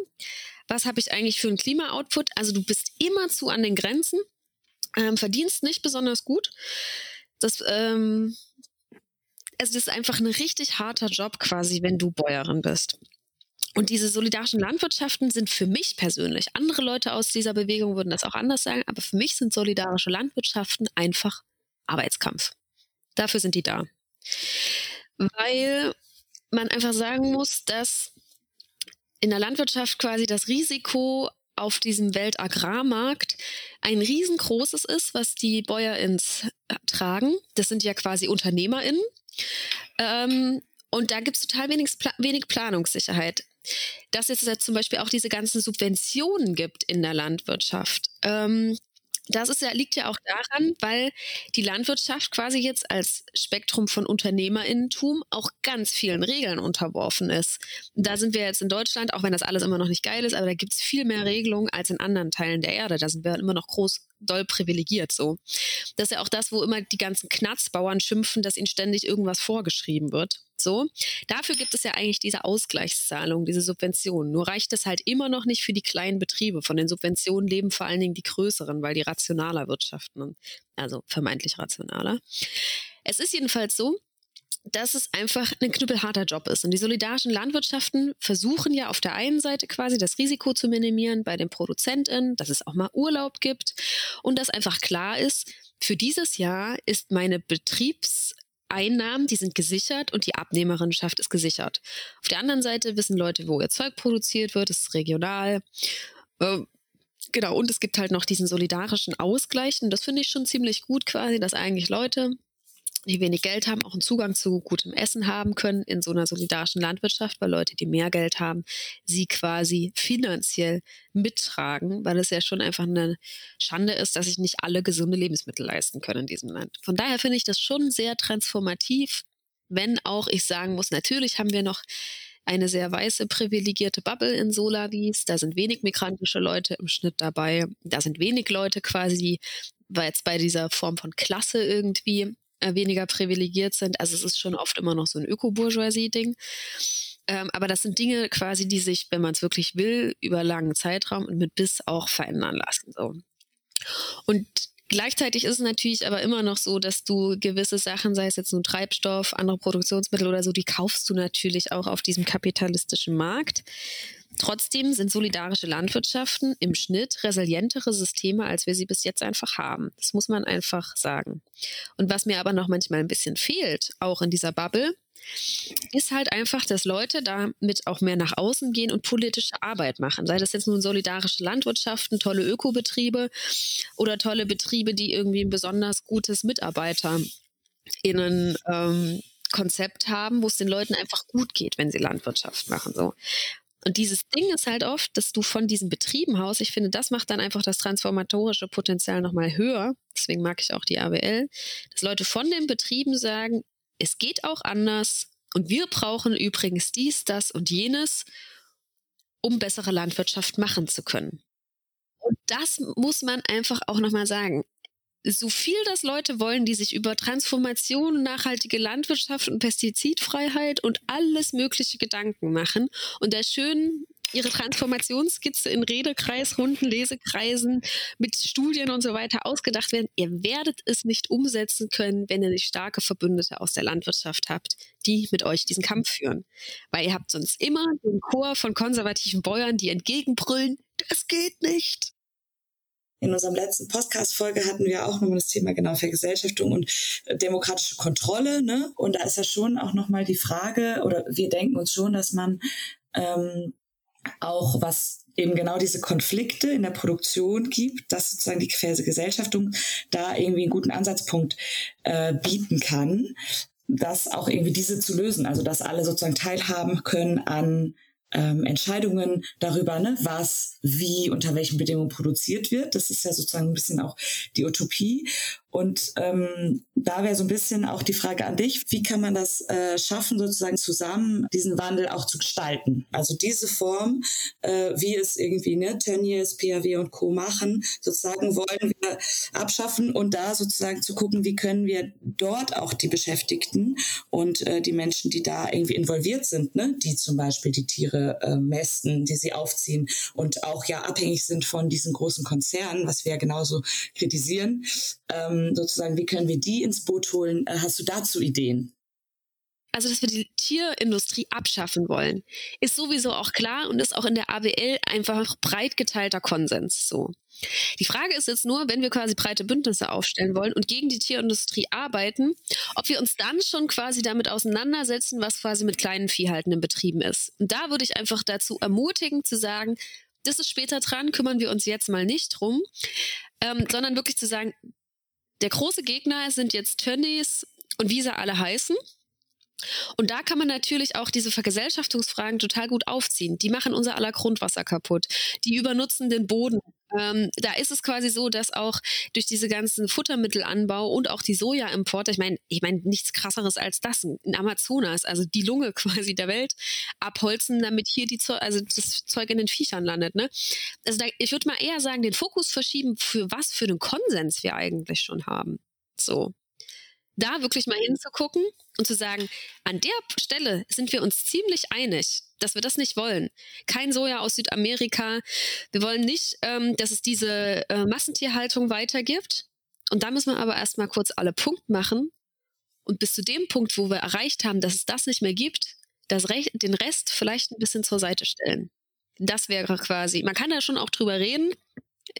Was habe ich eigentlich für einen Klima-Output? Also du bist immer zu an den Grenzen, ähm, verdienst nicht besonders gut. Das ähm, das ist einfach ein richtig harter Job quasi, wenn du Bäuerin bist. Und diese solidarischen Landwirtschaften sind für mich persönlich, andere Leute aus dieser Bewegung würden das auch anders sagen, aber für mich sind solidarische Landwirtschaften einfach Arbeitskampf. Dafür sind die da. Weil man einfach sagen muss, dass in der Landwirtschaft quasi das Risiko auf diesem Weltagrarmarkt ein riesengroßes ist, was die BäuerIns tragen. Das sind ja quasi UnternehmerInnen. Ähm, und da gibt es total wenig, wenig Planungssicherheit. Dass es jetzt zum Beispiel auch diese ganzen Subventionen gibt in der Landwirtschaft. Ähm, das ist ja, liegt ja auch daran, weil die Landwirtschaft quasi jetzt als Spektrum von Unternehmerinnentum auch ganz vielen Regeln unterworfen ist. Da sind wir jetzt in Deutschland, auch wenn das alles immer noch nicht geil ist, aber da gibt es viel mehr Regelungen als in anderen Teilen der Erde. Da sind wir immer noch groß doll privilegiert so. Das ist ja auch das, wo immer die ganzen Knatzbauern schimpfen, dass ihnen ständig irgendwas vorgeschrieben wird. So. Dafür gibt es ja eigentlich diese Ausgleichszahlung, diese Subventionen. Nur reicht das halt immer noch nicht für die kleinen Betriebe. Von den Subventionen leben vor allen Dingen die größeren, weil die rationaler wirtschaften. Also vermeintlich rationaler. Es ist jedenfalls so, dass es einfach ein knüppelharter Job ist. Und die solidarischen Landwirtschaften versuchen ja auf der einen Seite quasi das Risiko zu minimieren bei den ProduzentInnen, dass es auch mal Urlaub gibt und dass einfach klar ist, für dieses Jahr ist meine Betriebseinnahmen, die sind gesichert und die Abnehmerinschaft ist gesichert. Auf der anderen Seite wissen Leute, wo ihr Zeug produziert wird, es ist regional. Ähm, genau, und es gibt halt noch diesen solidarischen Ausgleich. Und das finde ich schon ziemlich gut quasi, dass eigentlich Leute, die wenig Geld haben, auch einen Zugang zu gutem Essen haben können in so einer solidarischen Landwirtschaft, weil Leute, die mehr Geld haben, sie quasi finanziell mittragen, weil es ja schon einfach eine Schande ist, dass sich nicht alle gesunde Lebensmittel leisten können in diesem Land. Von daher finde ich das schon sehr transformativ, wenn auch ich sagen muss, natürlich haben wir noch eine sehr weiße privilegierte Bubble in Solavis. Da sind wenig migrantische Leute im Schnitt dabei. Da sind wenig Leute quasi, weil jetzt bei dieser Form von Klasse irgendwie weniger privilegiert sind. Also es ist schon oft immer noch so ein Öko-Bourgeoisie-Ding. Ähm, aber das sind Dinge quasi, die sich, wenn man es wirklich will, über langen Zeitraum und mit Biss auch verändern lassen. So. Und Gleichzeitig ist es natürlich aber immer noch so, dass du gewisse Sachen, sei es jetzt nur Treibstoff, andere Produktionsmittel oder so, die kaufst du natürlich auch auf diesem kapitalistischen Markt. Trotzdem sind solidarische Landwirtschaften im Schnitt resilientere Systeme, als wir sie bis jetzt einfach haben. Das muss man einfach sagen. Und was mir aber noch manchmal ein bisschen fehlt, auch in dieser Bubble, ist halt einfach, dass Leute damit auch mehr nach außen gehen und politische Arbeit machen. Sei das jetzt nun solidarische Landwirtschaften, tolle Ökobetriebe oder tolle Betriebe, die irgendwie ein besonders gutes MitarbeiterInnen ähm, haben, wo es den Leuten einfach gut geht, wenn sie Landwirtschaft machen. So. Und dieses Ding ist halt oft, dass du von diesen Betrieben haust, ich finde, das macht dann einfach das transformatorische Potenzial nochmal höher. Deswegen mag ich auch die AWL, dass Leute von den Betrieben sagen, es geht auch anders und wir brauchen übrigens dies, das und jenes, um bessere Landwirtschaft machen zu können. Und das muss man einfach auch nochmal sagen so viel das Leute wollen, die sich über Transformation, nachhaltige Landwirtschaft und Pestizidfreiheit und alles mögliche Gedanken machen und da schön ihre Transformationsskizze in Redekreisrunden, Lesekreisen mit Studien und so weiter ausgedacht werden. Ihr werdet es nicht umsetzen können, wenn ihr nicht starke Verbündete aus der Landwirtschaft habt, die mit euch diesen Kampf führen. Weil ihr habt sonst immer den Chor von konservativen Bäuern, die entgegenbrüllen, das geht nicht. In unserem letzten Podcast-Folge hatten wir auch nochmal das Thema genau Vergesellschaftung und äh, demokratische Kontrolle. Ne? Und da ist ja schon auch nochmal die Frage, oder wir denken uns schon, dass man ähm, auch was eben genau diese Konflikte in der Produktion gibt, dass sozusagen die Vergesellschaftung da irgendwie einen guten Ansatzpunkt äh, bieten kann, das auch irgendwie diese zu lösen, also dass alle sozusagen teilhaben können an ähm, Entscheidungen darüber, ne, was, wie, unter welchen Bedingungen produziert wird. Das ist ja sozusagen ein bisschen auch die Utopie. Und ähm, da wäre so ein bisschen auch die Frage an dich, wie kann man das äh, schaffen, sozusagen zusammen diesen Wandel auch zu gestalten? Also diese Form, äh, wie es irgendwie ne, Tönnies, PAW und Co. machen, sozusagen wollen wir abschaffen und da sozusagen zu gucken, wie können wir dort auch die Beschäftigten und äh, die Menschen, die da irgendwie involviert sind, ne, die zum Beispiel die Tiere äh, mästen, die sie aufziehen und auch ja abhängig sind von diesen großen Konzernen, was wir ja genauso kritisieren, ähm, sozusagen, wie können wir die ins Boot holen? Äh, hast du dazu Ideen? also dass wir die Tierindustrie abschaffen wollen, ist sowieso auch klar und ist auch in der AWL einfach breit geteilter Konsens so. Die Frage ist jetzt nur, wenn wir quasi breite Bündnisse aufstellen wollen und gegen die Tierindustrie arbeiten, ob wir uns dann schon quasi damit auseinandersetzen, was quasi mit kleinen viehhaltenden Betrieben ist. Und da würde ich einfach dazu ermutigen zu sagen, das ist später dran, kümmern wir uns jetzt mal nicht drum, ähm, sondern wirklich zu sagen, der große Gegner sind jetzt Tönnies und wie sie alle heißen. Und da kann man natürlich auch diese Vergesellschaftungsfragen total gut aufziehen. Die machen unser aller Grundwasser kaputt. Die übernutzen den Boden. Ähm, da ist es quasi so, dass auch durch diese ganzen Futtermittelanbau und auch die Sojaimporte, ich meine, ich meine nichts krasseres als das, in Amazonas, also die Lunge [laughs] quasi der Welt abholzen, damit hier die Zeug, also das Zeug in den Viechern landet. Ne? Also da, ich würde mal eher sagen, den Fokus verschieben, für was für einen Konsens wir eigentlich schon haben. So da wirklich mal hinzugucken und zu sagen, an der Stelle sind wir uns ziemlich einig, dass wir das nicht wollen. Kein Soja aus Südamerika. Wir wollen nicht, ähm, dass es diese äh, Massentierhaltung weitergibt. Und da müssen wir aber erstmal kurz alle Punkt machen. Und bis zu dem Punkt, wo wir erreicht haben, dass es das nicht mehr gibt, das Re den Rest vielleicht ein bisschen zur Seite stellen. Das wäre quasi, man kann da schon auch drüber reden,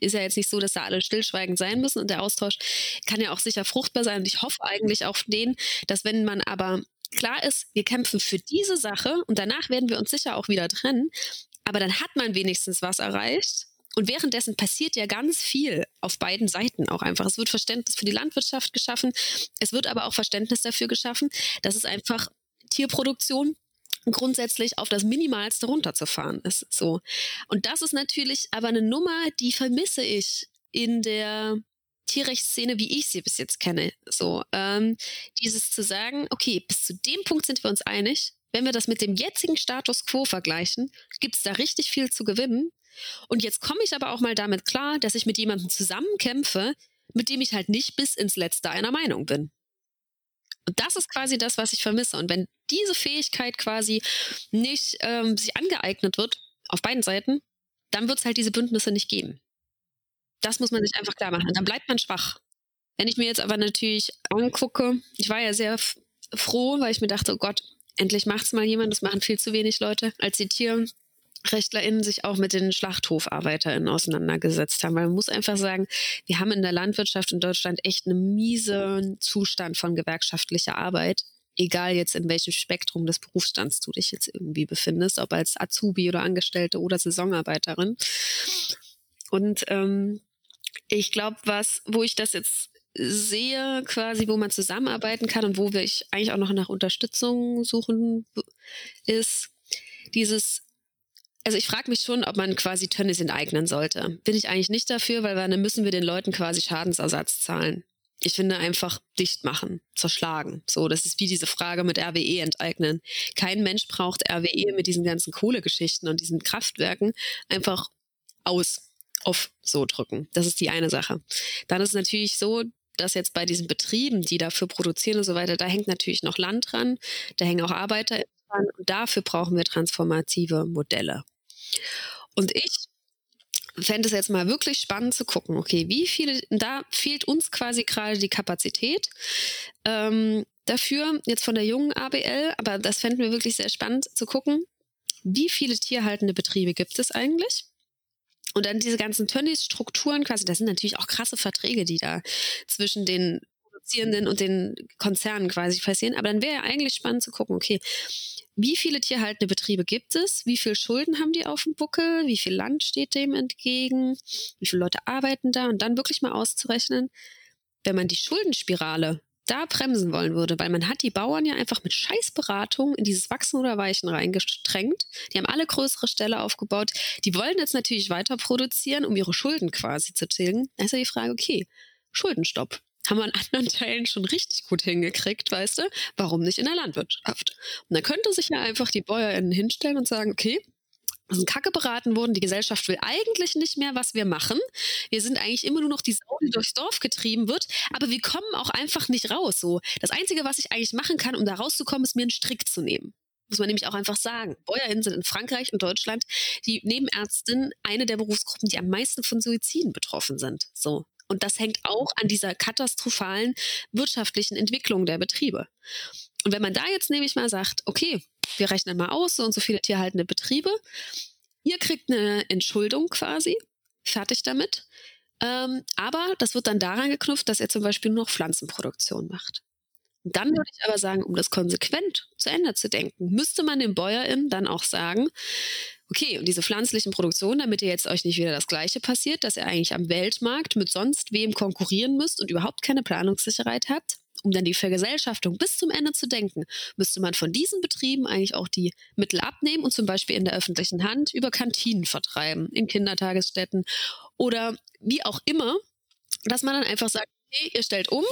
ist ja jetzt nicht so, dass da alle stillschweigend sein müssen und der Austausch kann ja auch sicher fruchtbar sein. Und ich hoffe eigentlich auf den, dass wenn man aber klar ist, wir kämpfen für diese Sache und danach werden wir uns sicher auch wieder trennen, aber dann hat man wenigstens was erreicht. Und währenddessen passiert ja ganz viel auf beiden Seiten auch einfach. Es wird Verständnis für die Landwirtschaft geschaffen. Es wird aber auch Verständnis dafür geschaffen, dass es einfach Tierproduktion grundsätzlich auf das Minimalste runterzufahren ist. So. Und das ist natürlich aber eine Nummer, die vermisse ich in der Tierrechtsszene, wie ich sie bis jetzt kenne. So, ähm, dieses zu sagen, okay, bis zu dem Punkt sind wir uns einig. Wenn wir das mit dem jetzigen Status quo vergleichen, gibt es da richtig viel zu gewinnen. Und jetzt komme ich aber auch mal damit klar, dass ich mit jemandem zusammenkämpfe, mit dem ich halt nicht bis ins Letzte einer Meinung bin. Und das ist quasi das, was ich vermisse. Und wenn diese Fähigkeit quasi nicht ähm, sich angeeignet wird, auf beiden Seiten, dann wird es halt diese Bündnisse nicht geben. Das muss man sich einfach klar machen. Dann bleibt man schwach. Wenn ich mir jetzt aber natürlich angucke, ich war ja sehr froh, weil ich mir dachte, oh Gott, endlich macht es mal jemand, das machen viel zu wenig Leute, als die Tier RechtlerInnen sich auch mit den SchlachthofarbeiterInnen auseinandergesetzt haben. Weil man muss einfach sagen, wir haben in der Landwirtschaft in Deutschland echt einen miesen Zustand von gewerkschaftlicher Arbeit. Egal jetzt in welchem Spektrum des Berufsstands du dich jetzt irgendwie befindest, ob als Azubi oder Angestellte oder Saisonarbeiterin. Und ähm, ich glaube, was, wo ich das jetzt sehe, quasi, wo man zusammenarbeiten kann und wo wir ich eigentlich auch noch nach Unterstützung suchen, ist dieses also ich frage mich schon, ob man quasi Tönnies enteignen sollte. Bin ich eigentlich nicht dafür, weil dann müssen wir den Leuten quasi Schadensersatz zahlen. Ich finde einfach dicht machen, zerschlagen. So, das ist wie diese Frage mit RWE enteignen. Kein Mensch braucht RWE mit diesen ganzen Kohlegeschichten und diesen Kraftwerken einfach aus, auf so drücken. Das ist die eine Sache. Dann ist es natürlich so, dass jetzt bei diesen Betrieben, die dafür produzieren und so weiter, da hängt natürlich noch Land dran, da hängen auch Arbeiter dran und dafür brauchen wir transformative Modelle. Und ich fände es jetzt mal wirklich spannend zu gucken, okay, wie viele, da fehlt uns quasi gerade die Kapazität ähm, dafür, jetzt von der jungen ABL, aber das fänden wir wirklich sehr spannend zu gucken, wie viele tierhaltende Betriebe gibt es eigentlich? Und dann diese ganzen Tönnies-Strukturen quasi, das sind natürlich auch krasse Verträge, die da zwischen den Produzierenden und den Konzernen quasi passieren. Aber dann wäre ja eigentlich spannend zu gucken, okay, wie viele tierhaltende Betriebe gibt es? Wie viel Schulden haben die auf dem Buckel? Wie viel Land steht dem entgegen? Wie viele Leute arbeiten da? Und dann wirklich mal auszurechnen, wenn man die Schuldenspirale da bremsen wollen würde, weil man hat die Bauern ja einfach mit Scheißberatung in dieses Wachsen oder Weichen reingestrengt. Die haben alle größere Ställe aufgebaut. Die wollen jetzt natürlich weiter produzieren, um ihre Schulden quasi zu tilgen. Da ist ja die Frage, okay, Schuldenstopp haben wir an anderen Teilen schon richtig gut hingekriegt, weißt du? Warum nicht in der Landwirtschaft? Und dann könnte sich ja einfach die BäuerInnen hinstellen und sagen, okay, wir sind kacke beraten worden, die Gesellschaft will eigentlich nicht mehr, was wir machen. Wir sind eigentlich immer nur noch die Sau, die durchs Dorf getrieben wird, aber wir kommen auch einfach nicht raus. So, das Einzige, was ich eigentlich machen kann, um da rauszukommen, ist mir einen Strick zu nehmen. Muss man nämlich auch einfach sagen. BäuerInnen sind in Frankreich und Deutschland die Nebenärztin eine der Berufsgruppen, die am meisten von Suiziden betroffen sind. So. Und das hängt auch an dieser katastrophalen wirtschaftlichen Entwicklung der Betriebe. Und wenn man da jetzt nämlich mal sagt, okay, wir rechnen mal aus, so und so viele tierhaltende Betriebe, ihr kriegt eine Entschuldung quasi, fertig damit. Ähm, aber das wird dann daran geknüpft, dass er zum Beispiel nur noch Pflanzenproduktion macht. Dann würde ich aber sagen, um das konsequent zu Ende zu denken, müsste man dem BäuerInnen dann auch sagen, okay, und diese pflanzlichen Produktionen, damit ihr jetzt euch nicht wieder das Gleiche passiert, dass ihr eigentlich am Weltmarkt mit sonst wem konkurrieren müsst und überhaupt keine Planungssicherheit habt, um dann die Vergesellschaftung bis zum Ende zu denken, müsste man von diesen Betrieben eigentlich auch die Mittel abnehmen und zum Beispiel in der öffentlichen Hand über Kantinen vertreiben, in Kindertagesstätten oder wie auch immer, dass man dann einfach sagt, ihr stellt um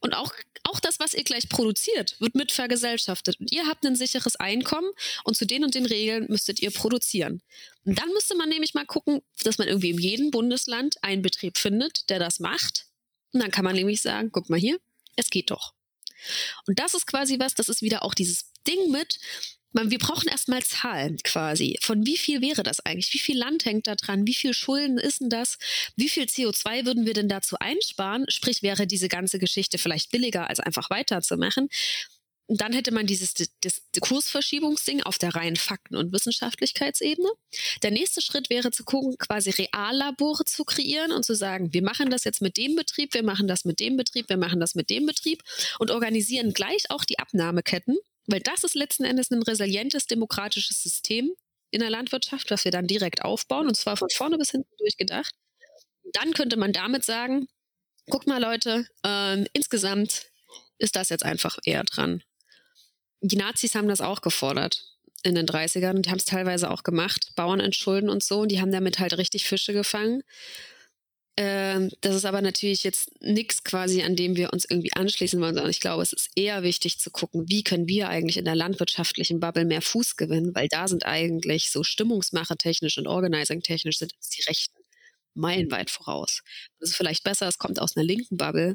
und auch, auch das, was ihr gleich produziert, wird mit vergesellschaftet. Und ihr habt ein sicheres Einkommen und zu den und den Regeln müsstet ihr produzieren. Und dann müsste man nämlich mal gucken, dass man irgendwie in jedem Bundesland einen Betrieb findet, der das macht. Und dann kann man nämlich sagen, guck mal hier, es geht doch. Und das ist quasi was, das ist wieder auch dieses Ding mit, wir brauchen erstmal Zahlen quasi. Von wie viel wäre das eigentlich? Wie viel Land hängt da dran? Wie viel Schulden ist denn das? Wie viel CO2 würden wir denn dazu einsparen? Sprich, wäre diese ganze Geschichte vielleicht billiger, als einfach weiterzumachen? Und dann hätte man dieses das Kursverschiebungsding auf der reinen Fakten- und Wissenschaftlichkeitsebene. Der nächste Schritt wäre zu gucken, quasi Reallabore zu kreieren und zu sagen, wir machen das jetzt mit dem Betrieb, wir machen das mit dem Betrieb, wir machen das mit dem Betrieb und organisieren gleich auch die Abnahmeketten, weil das ist letzten Endes ein resilientes demokratisches System in der Landwirtschaft, was wir dann direkt aufbauen und zwar von vorne bis hinten durchgedacht. Dann könnte man damit sagen, guck mal Leute, äh, insgesamt ist das jetzt einfach eher dran die Nazis haben das auch gefordert in den 30ern und haben es teilweise auch gemacht, Bauern entschulden und so, und die haben damit halt richtig Fische gefangen. Ähm, das ist aber natürlich jetzt nichts quasi, an dem wir uns irgendwie anschließen wollen, sondern ich glaube, es ist eher wichtig zu gucken, wie können wir eigentlich in der landwirtschaftlichen Bubble mehr Fuß gewinnen, weil da sind eigentlich so Stimmungsmache technisch und Organizing technisch sind die Rechten meilenweit voraus. Das ist vielleicht besser, es kommt aus einer linken Bubble,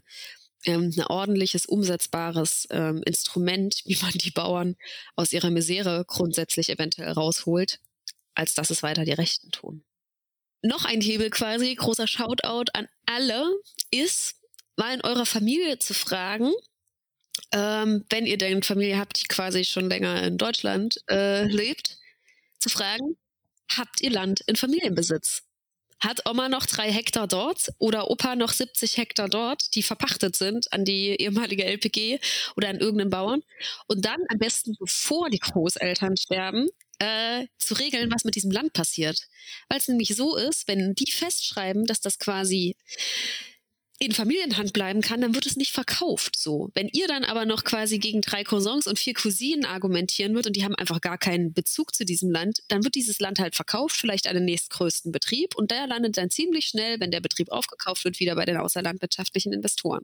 ähm, ein ordentliches, umsetzbares ähm, Instrument, wie man die Bauern aus ihrer Misere grundsätzlich eventuell rausholt, als dass es weiter die Rechten tun. Noch ein Hebel quasi, großer Shoutout an alle, ist, mal in eurer Familie zu fragen, ähm, wenn ihr denn Familie habt, die quasi schon länger in Deutschland äh, lebt, zu fragen, habt ihr Land in Familienbesitz? hat Oma noch drei Hektar dort oder Opa noch 70 Hektar dort, die verpachtet sind an die ehemalige LPG oder an irgendeinen Bauern. Und dann am besten, bevor die Großeltern sterben, äh, zu regeln, was mit diesem Land passiert. Weil es nämlich so ist, wenn die festschreiben, dass das quasi in Familienhand bleiben kann, dann wird es nicht verkauft so. Wenn ihr dann aber noch quasi gegen drei Cousins und vier Cousinen argumentieren wird und die haben einfach gar keinen Bezug zu diesem Land, dann wird dieses Land halt verkauft, vielleicht an den nächstgrößten Betrieb und der landet dann ziemlich schnell, wenn der Betrieb aufgekauft wird, wieder bei den außerlandwirtschaftlichen Investoren.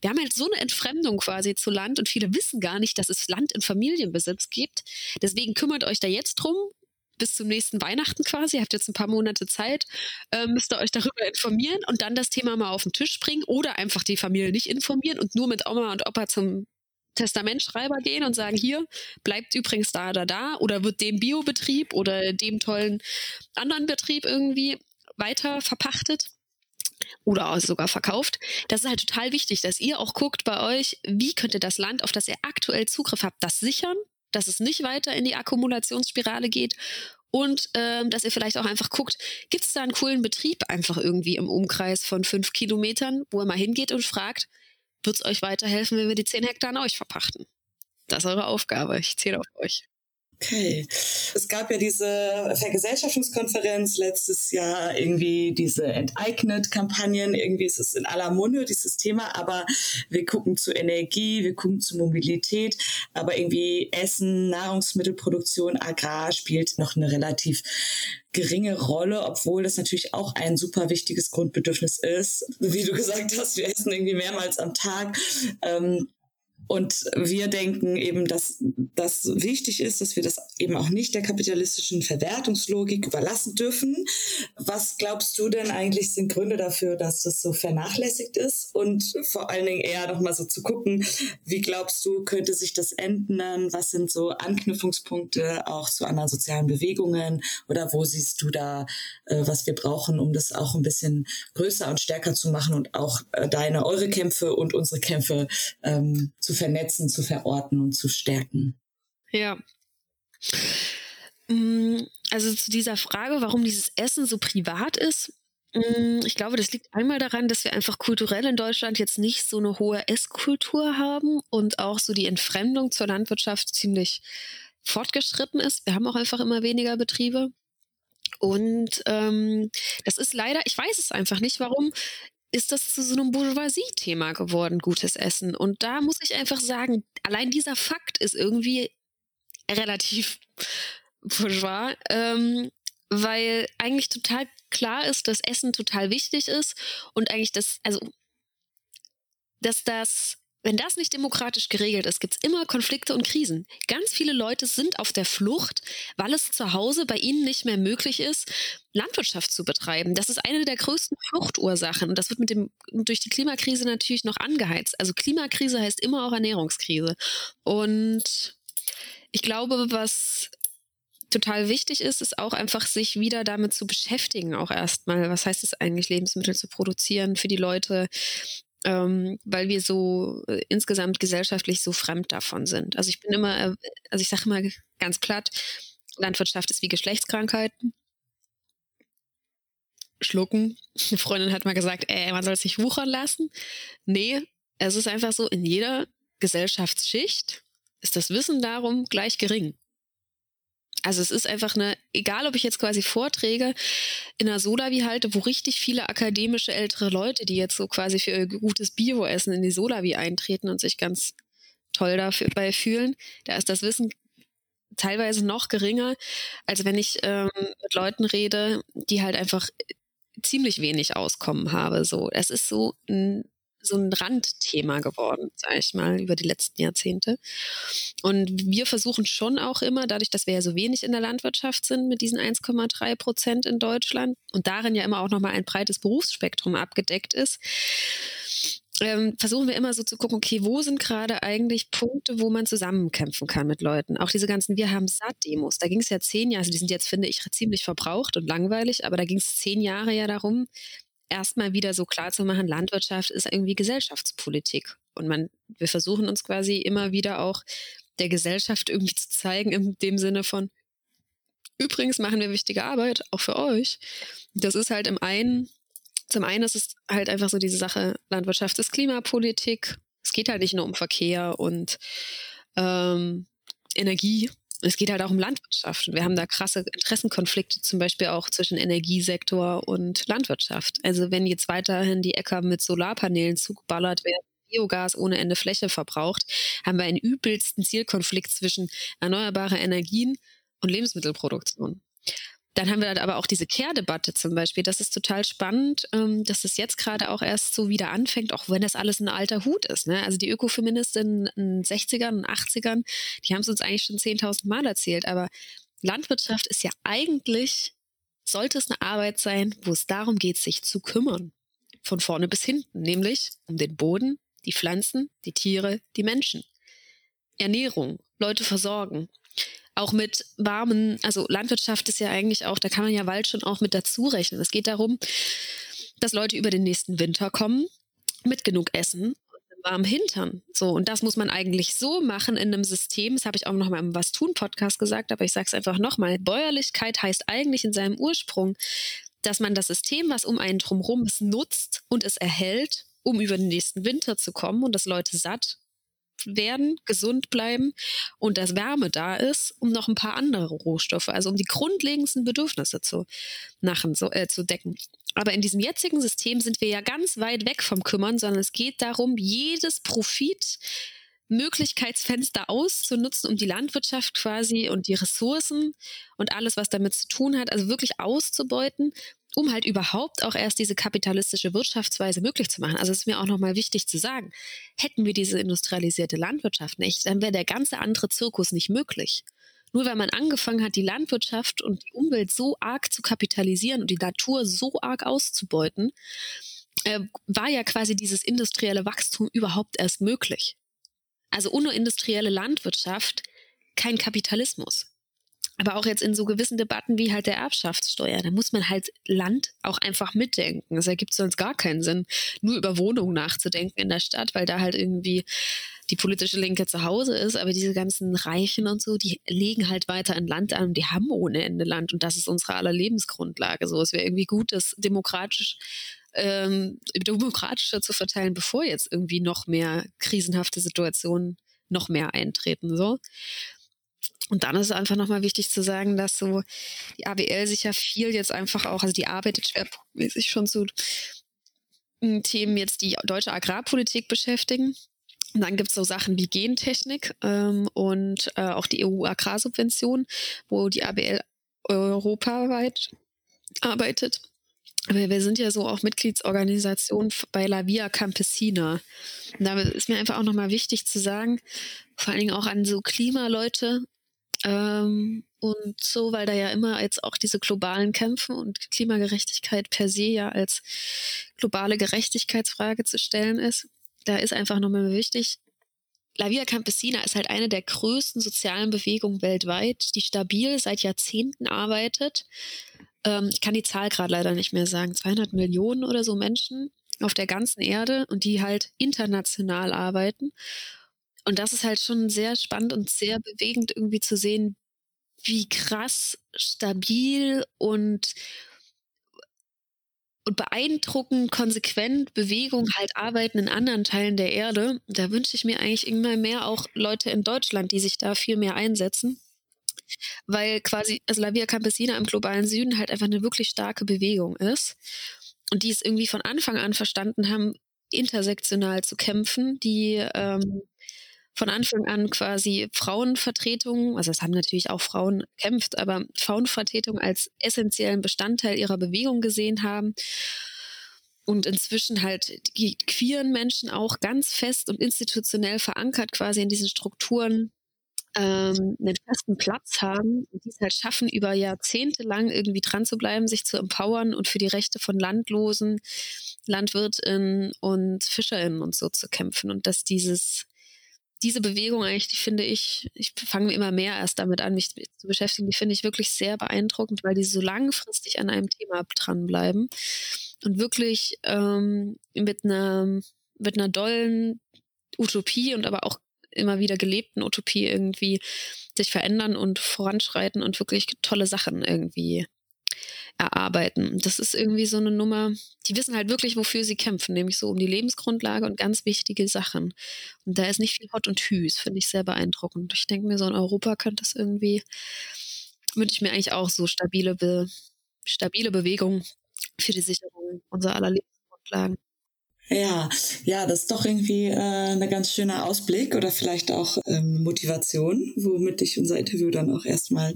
Wir haben halt so eine Entfremdung quasi zu Land und viele wissen gar nicht, dass es Land in Familienbesitz gibt. Deswegen kümmert euch da jetzt drum, bis zum nächsten Weihnachten quasi, ihr habt jetzt ein paar Monate Zeit, äh, müsst ihr euch darüber informieren und dann das Thema mal auf den Tisch bringen oder einfach die Familie nicht informieren und nur mit Oma und Opa zum Testamentschreiber gehen und sagen, hier bleibt übrigens da oder da oder wird dem Biobetrieb oder dem tollen anderen Betrieb irgendwie weiter verpachtet oder sogar verkauft. Das ist halt total wichtig, dass ihr auch guckt bei euch, wie könnt ihr das Land, auf das ihr aktuell Zugriff habt, das sichern dass es nicht weiter in die Akkumulationsspirale geht und ähm, dass ihr vielleicht auch einfach guckt, gibt es da einen coolen Betrieb einfach irgendwie im Umkreis von fünf Kilometern, wo ihr mal hingeht und fragt, wird es euch weiterhelfen, wenn wir die zehn Hektar an euch verpachten? Das ist eure Aufgabe. Ich zähle auf euch. Okay. Es gab ja diese Vergesellschaftungskonferenz letztes Jahr, irgendwie diese Enteignet-Kampagnen, irgendwie ist es in aller Munde, dieses Thema, aber wir gucken zu Energie, wir gucken zu Mobilität, aber irgendwie Essen, Nahrungsmittelproduktion, Agrar spielt noch eine relativ geringe Rolle, obwohl das natürlich auch ein super wichtiges Grundbedürfnis ist. Wie du gesagt hast, wir essen irgendwie mehrmals am Tag. Ähm, Und wir denken eben, dass das wichtig ist, dass wir das eben auch nicht der kapitalistischen Verwertungslogik überlassen dürfen. Was glaubst du denn eigentlich sind Gründe dafür, dass das so vernachlässigt ist? Und vor allen Dingen eher nochmal so zu gucken, wie glaubst du, könnte sich das ändern? Was sind so Anknüpfungspunkte auch zu anderen sozialen Bewegungen? Oder wo siehst du da, äh, was wir brauchen, um das auch ein bisschen größer und stärker zu machen und auch äh, deine, eure Kämpfe und unsere Kämpfe ähm, zu vernetzen, zu verorten und zu stärken. Ja. Mm, also zu dieser Frage, warum dieses Essen so privat ist, mm, ich glaube, das liegt einmal daran, dass wir einfach kulturell in Deutschland jetzt nicht so eine hohe Esskultur haben und auch so die Entfremdung zur Landwirtschaft ziemlich fortgeschritten ist. Wir haben auch einfach immer weniger Betriebe. Und ähm, das ist leider, ich weiß es einfach nicht, warum ist das zu so einem Bourgeoisie-Thema geworden, gutes Essen. Und da muss ich einfach sagen, allein dieser Fakt ist irgendwie relativ bourgeois, ähm, weil eigentlich total klar ist, dass Essen total wichtig ist und eigentlich das, also, dass das wenn das nicht demokratisch geregelt ist, gibt es immer Konflikte und Krisen. Ganz viele Leute sind auf der Flucht, weil es zu Hause bei ihnen nicht mehr möglich ist, Landwirtschaft zu betreiben. Das ist eine der größten Fluchtursachen. Und das wird mit dem, durch die Klimakrise natürlich noch angeheizt. Also Klimakrise heißt immer auch Ernährungskrise. Und ich glaube, was total wichtig ist, ist auch einfach sich wieder damit zu beschäftigen, auch erstmal. Was heißt es eigentlich, Lebensmittel zu produzieren für die Leute? Ähm, weil wir so äh, insgesamt gesellschaftlich so fremd davon sind. Also ich bin immer, äh, also ich sage immer ganz platt, Landwirtschaft ist wie Geschlechtskrankheiten. Schlucken. Eine Freundin hat mal gesagt, ey, man soll es nicht wuchern lassen. Nee, es ist einfach so, in jeder Gesellschaftsschicht ist das Wissen darum gleich gering. Also es ist einfach eine, egal ob ich jetzt quasi Vorträge in einer Solavi halte, wo richtig viele akademische ältere Leute, die jetzt so quasi für ihr gutes Bio-Essen in die Solavi eintreten und sich ganz toll dabei fühlen, da ist das Wissen teilweise noch geringer, als wenn ich ähm, mit Leuten rede, die halt einfach ziemlich wenig Auskommen habe. So, es ist so ein so ein Randthema geworden, sage ich mal, über die letzten Jahrzehnte. Und wir versuchen schon auch immer, dadurch, dass wir ja so wenig in der Landwirtschaft sind mit diesen 1,3 Prozent in Deutschland und darin ja immer auch nochmal ein breites Berufsspektrum abgedeckt ist, ähm, versuchen wir immer so zu gucken, okay, wo sind gerade eigentlich Punkte, wo man zusammenkämpfen kann mit Leuten? Auch diese ganzen Wir haben satt-Demos, da ging es ja zehn Jahre, also die sind jetzt, finde ich, ziemlich verbraucht und langweilig, aber da ging es zehn Jahre ja darum, erstmal wieder so klar zu machen, Landwirtschaft ist irgendwie Gesellschaftspolitik. Und man, wir versuchen uns quasi immer wieder auch der Gesellschaft irgendwie zu zeigen, in dem Sinne von, übrigens machen wir wichtige Arbeit, auch für euch. Das ist halt im einen, zum einen ist es halt einfach so diese Sache, Landwirtschaft ist Klimapolitik. Es geht halt nicht nur um Verkehr und ähm, Energie, es geht halt auch um Landwirtschaft. Wir haben da krasse Interessenkonflikte, zum Beispiel auch zwischen Energiesektor und Landwirtschaft. Also wenn jetzt weiterhin die Äcker mit Solarpanelen zugeballert werden, Biogas ohne Ende Fläche verbraucht, haben wir einen übelsten Zielkonflikt zwischen erneuerbare Energien und Lebensmittelproduktion. Dann haben wir halt aber auch diese Care-Debatte zum Beispiel. Das ist total spannend, ähm, dass es jetzt gerade auch erst so wieder anfängt, auch wenn das alles ein alter Hut ist. Ne? Also die Ökofeministinnen in den 60ern und 80ern, die haben es uns eigentlich schon 10.000 Mal erzählt. Aber Landwirtschaft ist ja eigentlich, sollte es eine Arbeit sein, wo es darum geht, sich zu kümmern. Von vorne bis hinten, nämlich um den Boden, die Pflanzen, die Tiere, die Menschen. Ernährung, Leute versorgen auch mit warmen, also Landwirtschaft ist ja eigentlich auch, da kann man ja Wald schon auch mit dazu rechnen. Es geht darum, dass Leute über den nächsten Winter kommen mit genug Essen und warmen Hintern. So, und das muss man eigentlich so machen in einem System. Das habe ich auch noch mal im Was tun Podcast gesagt, aber ich sage es einfach nochmal. Bäuerlichkeit heißt eigentlich in seinem Ursprung, dass man das System, was um einen drumherum ist, nutzt und es erhält, um über den nächsten Winter zu kommen und dass Leute satt werden, gesund bleiben und dass Wärme da ist, um noch ein paar andere Rohstoffe, also um die grundlegendsten Bedürfnisse zu machen, so, äh, zu decken. Aber in diesem jetzigen System sind wir ja ganz weit weg vom Kümmern, sondern es geht darum, jedes Profit Möglichkeitsfenster auszunutzen, um die Landwirtschaft quasi und die Ressourcen und alles, was damit zu tun hat, also wirklich auszubeuten, um halt überhaupt auch erst diese kapitalistische Wirtschaftsweise möglich zu machen. Also es ist mir auch nochmal wichtig zu sagen, hätten wir diese industrialisierte Landwirtschaft nicht, dann wäre der ganze andere Zirkus nicht möglich. Nur weil man angefangen hat, die Landwirtschaft und die Umwelt so arg zu kapitalisieren und die Natur so arg auszubeuten, äh, war ja quasi dieses industrielle Wachstum überhaupt erst möglich. Also ohne industrielle Landwirtschaft kein Kapitalismus. Aber auch jetzt in so gewissen Debatten wie halt der Erbschaftssteuer, da muss man halt Land auch einfach mitdenken. Es ergibt sonst gar keinen Sinn, nur über Wohnungen nachzudenken in der Stadt, weil da halt irgendwie die politische Linke zu Hause ist. Aber diese ganzen Reichen und so, die legen halt weiter ein Land an und die haben ohne Ende Land. Und das ist unsere aller Lebensgrundlage. So, es wäre irgendwie gut, das demokratisch ähm, demokratischer zu verteilen, bevor jetzt irgendwie noch mehr krisenhafte Situationen noch mehr eintreten. So. Und dann ist es einfach nochmal wichtig zu sagen, dass so die ABL sich ja viel jetzt einfach auch, also die arbeitet schwerpunktmäßig schon zu Themen jetzt, die deutsche Agrarpolitik beschäftigen. Und dann gibt es so Sachen wie Gentechnik ähm, und äh, auch die EU-Agrarsubvention, wo die ABL europaweit arbeitet. Aber wir sind ja so auch Mitgliedsorganisation bei La Via Campesina. Und da ist mir einfach auch nochmal wichtig zu sagen, vor allen Dingen auch an so Klimaleute ähm, und so, weil da ja immer jetzt auch diese globalen Kämpfe und Klimagerechtigkeit per se ja als globale Gerechtigkeitsfrage zu stellen ist. Da ist einfach nochmal wichtig, La Via Campesina ist halt eine der größten sozialen Bewegungen weltweit, die stabil seit Jahrzehnten arbeitet ähm, ich kann die Zahl gerade leider nicht mehr sagen, 200 Millionen oder so Menschen auf der ganzen Erde und die halt international arbeiten. Und das ist halt schon sehr spannend und sehr bewegend irgendwie zu sehen, wie krass stabil und und beeindruckend, konsequent Bewegung halt arbeiten in anderen Teilen der Erde. Da wünsche ich mir eigentlich immer mehr auch Leute in Deutschland, die sich da viel mehr einsetzen weil quasi, also La Via Campesina im globalen Süden halt einfach eine wirklich starke Bewegung ist und die es irgendwie von Anfang an verstanden haben, intersektional zu kämpfen, die ähm, von Anfang an quasi Frauenvertretung, also es haben natürlich auch Frauen gekämpft, aber Frauenvertretung als essentiellen Bestandteil ihrer Bewegung gesehen haben und inzwischen halt die queeren Menschen auch ganz fest und institutionell verankert quasi in diesen Strukturen ähm, einen festen Platz haben und die es halt schaffen, über Jahrzehnte lang irgendwie dran zu bleiben, sich zu empowern und für die Rechte von Landlosen, LandwirtInnen und FischerInnen und so zu kämpfen. Und dass dieses, diese Bewegung eigentlich, die finde ich, ich fange immer mehr erst damit an, mich zu beschäftigen, die finde ich wirklich sehr beeindruckend, weil die so langfristig an einem Thema dranbleiben und wirklich ähm, mit einer mit einer dollen Utopie und aber auch immer wieder gelebten Utopie irgendwie sich verändern und voranschreiten und wirklich tolle Sachen irgendwie erarbeiten. Das ist irgendwie so eine Nummer, die wissen halt wirklich, wofür sie kämpfen, nämlich so um die Lebensgrundlage und ganz wichtige Sachen. Und da ist nicht viel Hot und Hüs, finde ich sehr beeindruckend. Ich denke mir, so in Europa könnte das irgendwie, wünsche ich mir eigentlich auch so stabile, Be stabile Bewegung für die Sicherung unserer aller Lebensgrundlagen. Ja, ja, das ist doch irgendwie äh, ein ganz schöner Ausblick oder vielleicht auch ähm, Motivation, womit ich unser Interview dann auch erstmal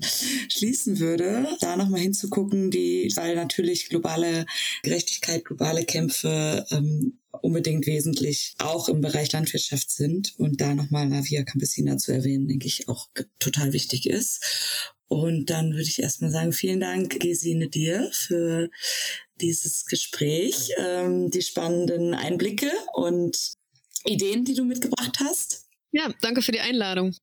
schließen würde, da nochmal hinzugucken, die, weil natürlich globale Gerechtigkeit, globale Kämpfe ähm, unbedingt wesentlich auch im Bereich Landwirtschaft sind und da nochmal Navia Campesina zu erwähnen, denke ich, auch total wichtig ist. Und dann würde ich erstmal sagen, vielen Dank, Gesine, dir für dieses Gespräch, ähm, die spannenden Einblicke und Ideen, die du mitgebracht hast. Ja, danke für die Einladung.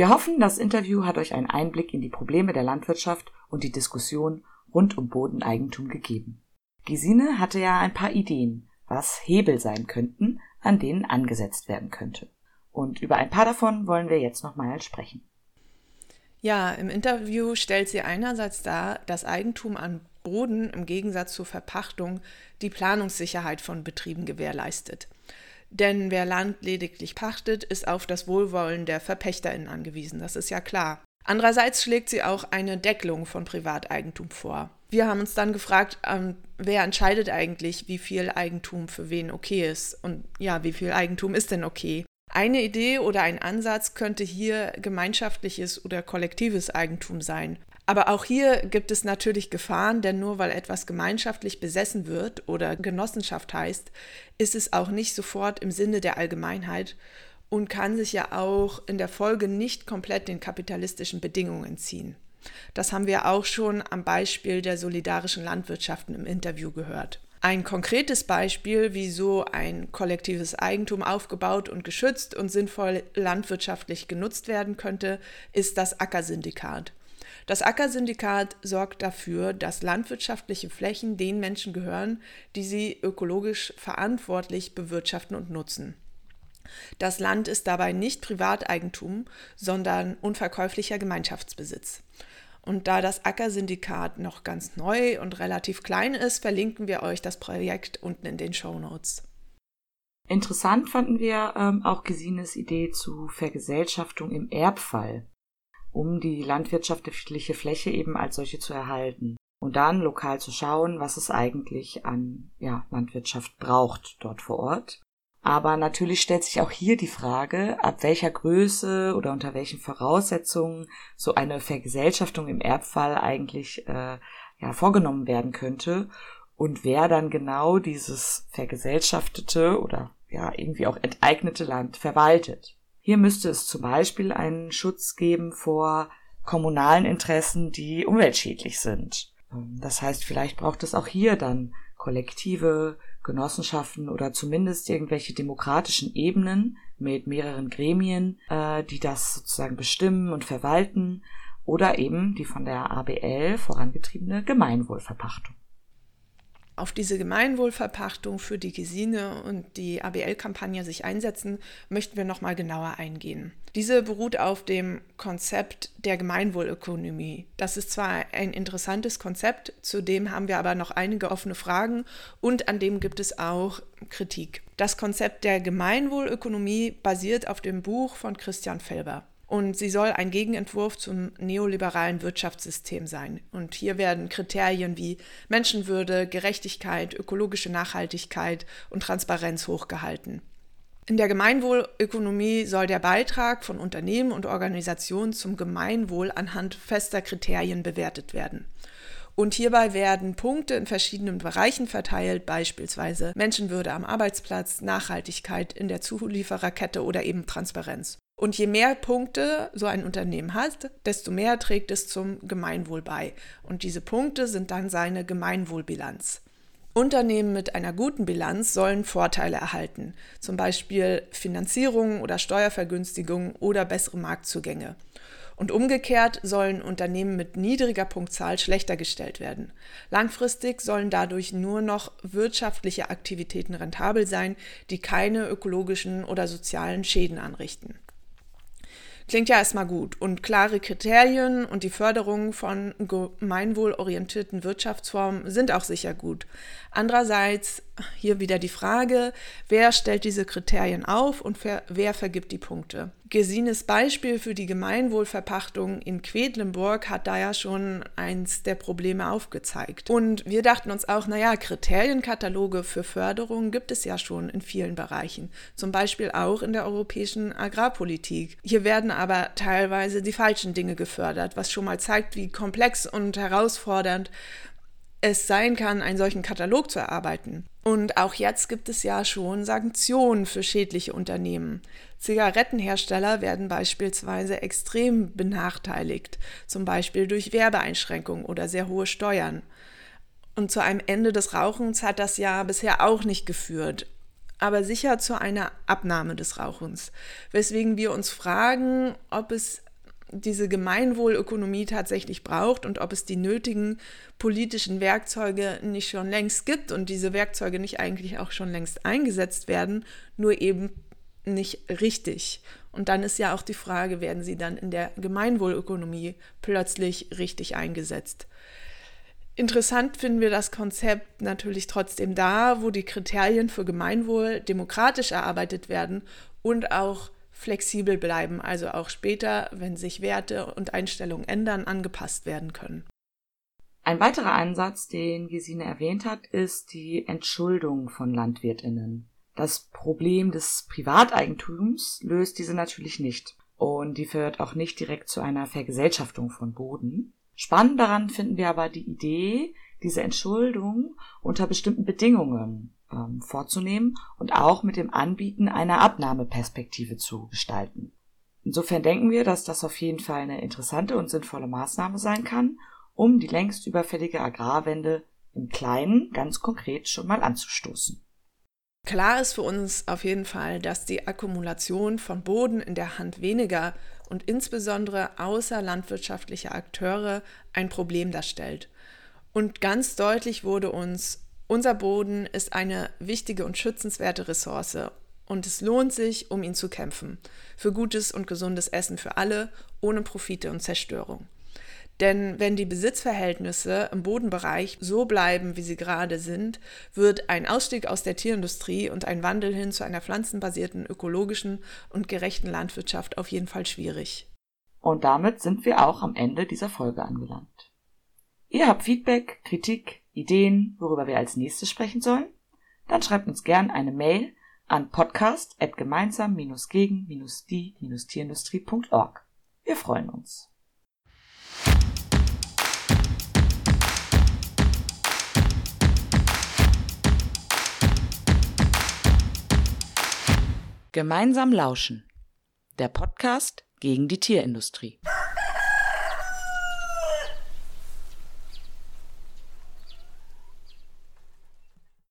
Wir hoffen, das Interview hat euch einen Einblick in die Probleme der Landwirtschaft und die Diskussion rund um Bodeneigentum gegeben. Gesine hatte ja ein paar Ideen, was Hebel sein könnten, an denen angesetzt werden könnte. Und über ein paar davon wollen wir jetzt nochmal sprechen. Ja, im Interview stellt sie einerseits dar, dass Eigentum an Boden im Gegensatz zur Verpachtung die Planungssicherheit von Betrieben gewährleistet. Denn wer Land lediglich pachtet, ist auf das Wohlwollen der VerpächterInnen angewiesen, das ist ja klar. Andererseits schlägt sie auch eine Deckelung von Privateigentum vor. Wir haben uns dann gefragt, ähm, wer entscheidet eigentlich, wie viel Eigentum für wen okay ist und ja, wie viel Eigentum ist denn okay? Eine Idee oder ein Ansatz könnte hier gemeinschaftliches oder kollektives Eigentum sein. Aber auch hier gibt es natürlich Gefahren, denn nur weil etwas gemeinschaftlich besessen wird oder Genossenschaft heißt, ist es auch nicht sofort im Sinne der Allgemeinheit und kann sich ja auch in der Folge nicht komplett den kapitalistischen Bedingungen ziehen. Das haben wir auch schon am Beispiel der solidarischen Landwirtschaften im Interview gehört. Ein konkretes Beispiel, wie so ein kollektives Eigentum aufgebaut und geschützt und sinnvoll landwirtschaftlich genutzt werden könnte, ist das Ackersyndikat. Das Ackersyndikat sorgt dafür, dass landwirtschaftliche Flächen den Menschen gehören, die sie ökologisch verantwortlich bewirtschaften und nutzen. Das Land ist dabei nicht Privateigentum, sondern unverkäuflicher Gemeinschaftsbesitz. Und da das Ackersyndikat noch ganz neu und relativ klein ist, verlinken wir euch das Projekt unten in den Show Notes. Interessant fanden wir ähm, auch Gesines Idee zu Vergesellschaftung im Erbfall, um die landwirtschaftliche Fläche eben als solche zu erhalten und dann lokal zu schauen, was es eigentlich an ja, Landwirtschaft braucht dort vor Ort aber natürlich stellt sich auch hier die Frage, ab welcher Größe oder unter welchen Voraussetzungen so eine Vergesellschaftung im Erbfall eigentlich äh, ja, vorgenommen werden könnte und wer dann genau dieses vergesellschaftete oder ja irgendwie auch enteignete Land verwaltet. Hier müsste es zum Beispiel einen Schutz geben vor kommunalen Interessen, die umweltschädlich sind. Das heißt, vielleicht braucht es auch hier dann kollektive Genossenschaften oder zumindest irgendwelche demokratischen Ebenen mit mehreren Gremien, äh, die das sozusagen bestimmen und verwalten oder eben die von der ABL vorangetriebene Gemeinwohlverpachtung. Auf diese Gemeinwohlverpachtung, für die Gesine und die ABL-Kampagne sich einsetzen, möchten wir nochmal genauer eingehen. Diese beruht auf dem Konzept der Gemeinwohlökonomie. Das ist zwar ein interessantes Konzept, zudem haben wir aber noch einige offene Fragen und an dem gibt es auch Kritik. Das Konzept der Gemeinwohlökonomie basiert auf dem Buch von Christian Felber und sie soll ein Gegenentwurf zum neoliberalen Wirtschaftssystem sein. Und hier werden Kriterien wie Menschenwürde, Gerechtigkeit, ökologische Nachhaltigkeit und Transparenz hochgehalten. In der Gemeinwohlökonomie soll der Beitrag von Unternehmen und Organisationen zum Gemeinwohl anhand fester Kriterien bewertet werden. Und hierbei werden Punkte in verschiedenen Bereichen verteilt, beispielsweise Menschenwürde am Arbeitsplatz, Nachhaltigkeit in der Zuliefererkette oder eben Transparenz. Und je mehr Punkte so ein Unternehmen hat, desto mehr trägt es zum Gemeinwohl bei. Und diese Punkte sind dann seine Gemeinwohlbilanz. Unternehmen mit einer guten Bilanz sollen Vorteile erhalten, zum Beispiel Finanzierung oder Steuervergünstigung oder bessere Marktzugänge. Und umgekehrt sollen Unternehmen mit niedriger Punktzahl schlechter gestellt werden. Langfristig sollen dadurch nur noch wirtschaftliche Aktivitäten rentabel sein, die keine ökologischen oder sozialen Schäden anrichten. Klingt ja erstmal gut. Und klare Kriterien und die Förderung von gemeinwohlorientierten Wirtschaftsformen sind auch sicher gut. Andererseits hier wieder die Frage, wer stellt diese Kriterien auf und wer vergibt die Punkte? Gesines Beispiel für die Gemeinwohlverpachtung in Quedlinburg hat da ja schon eins der Probleme aufgezeigt. Und wir dachten uns auch, naja, Kriterienkataloge für Förderung gibt es ja schon in vielen Bereichen, zum Beispiel auch in der europäischen Agrarpolitik. Hier werden aber teilweise die falschen Dinge gefördert, was schon mal zeigt, wie komplex und herausfordernd es sein kann, einen solchen Katalog zu erarbeiten. Und auch jetzt gibt es ja schon Sanktionen für schädliche Unternehmen. Zigarettenhersteller werden beispielsweise extrem benachteiligt, zum Beispiel durch Werbeeinschränkungen oder sehr hohe Steuern. Und zu einem Ende des Rauchens hat das ja bisher auch nicht geführt, aber sicher zu einer Abnahme des Rauchens, weswegen wir uns fragen, ob es diese Gemeinwohlökonomie tatsächlich braucht und ob es die nötigen politischen Werkzeuge nicht schon längst gibt und diese Werkzeuge nicht eigentlich auch schon längst eingesetzt werden, nur eben nicht richtig. Und dann ist ja auch die Frage, werden sie dann in der Gemeinwohlökonomie plötzlich richtig eingesetzt? Interessant finden wir das Konzept natürlich trotzdem da, wo die Kriterien für Gemeinwohl demokratisch erarbeitet werden und auch flexibel bleiben, also auch später, wenn sich Werte und Einstellungen ändern, angepasst werden können. Ein weiterer Ansatz, den Gesine erwähnt hat, ist die Entschuldung von Landwirtinnen. Das Problem des Privateigentums löst diese natürlich nicht. Und die führt auch nicht direkt zu einer Vergesellschaftung von Boden. Spannend daran finden wir aber die Idee, diese Entschuldung unter bestimmten Bedingungen ähm, vorzunehmen und auch mit dem Anbieten einer Abnahmeperspektive zu gestalten. Insofern denken wir, dass das auf jeden Fall eine interessante und sinnvolle Maßnahme sein kann, um die längst überfällige Agrarwende im Kleinen ganz konkret schon mal anzustoßen. Klar ist für uns auf jeden Fall, dass die Akkumulation von Boden in der Hand weniger und insbesondere außerlandwirtschaftlicher Akteure ein Problem darstellt. Und ganz deutlich wurde uns, unser Boden ist eine wichtige und schützenswerte Ressource und es lohnt sich, um ihn zu kämpfen. Für gutes und gesundes Essen für alle, ohne Profite und Zerstörung. Denn wenn die Besitzverhältnisse im Bodenbereich so bleiben, wie sie gerade sind, wird ein Ausstieg aus der Tierindustrie und ein Wandel hin zu einer pflanzenbasierten, ökologischen und gerechten Landwirtschaft auf jeden Fall schwierig. Und damit sind wir auch am Ende dieser Folge angelangt. Ihr habt Feedback, Kritik, Ideen, worüber wir als nächstes sprechen sollen? Dann schreibt uns gern eine Mail an podcast.gemeinsam-gegen-die-tierindustrie.org. Wir freuen uns. Gemeinsam lauschen. Der Podcast gegen die Tierindustrie.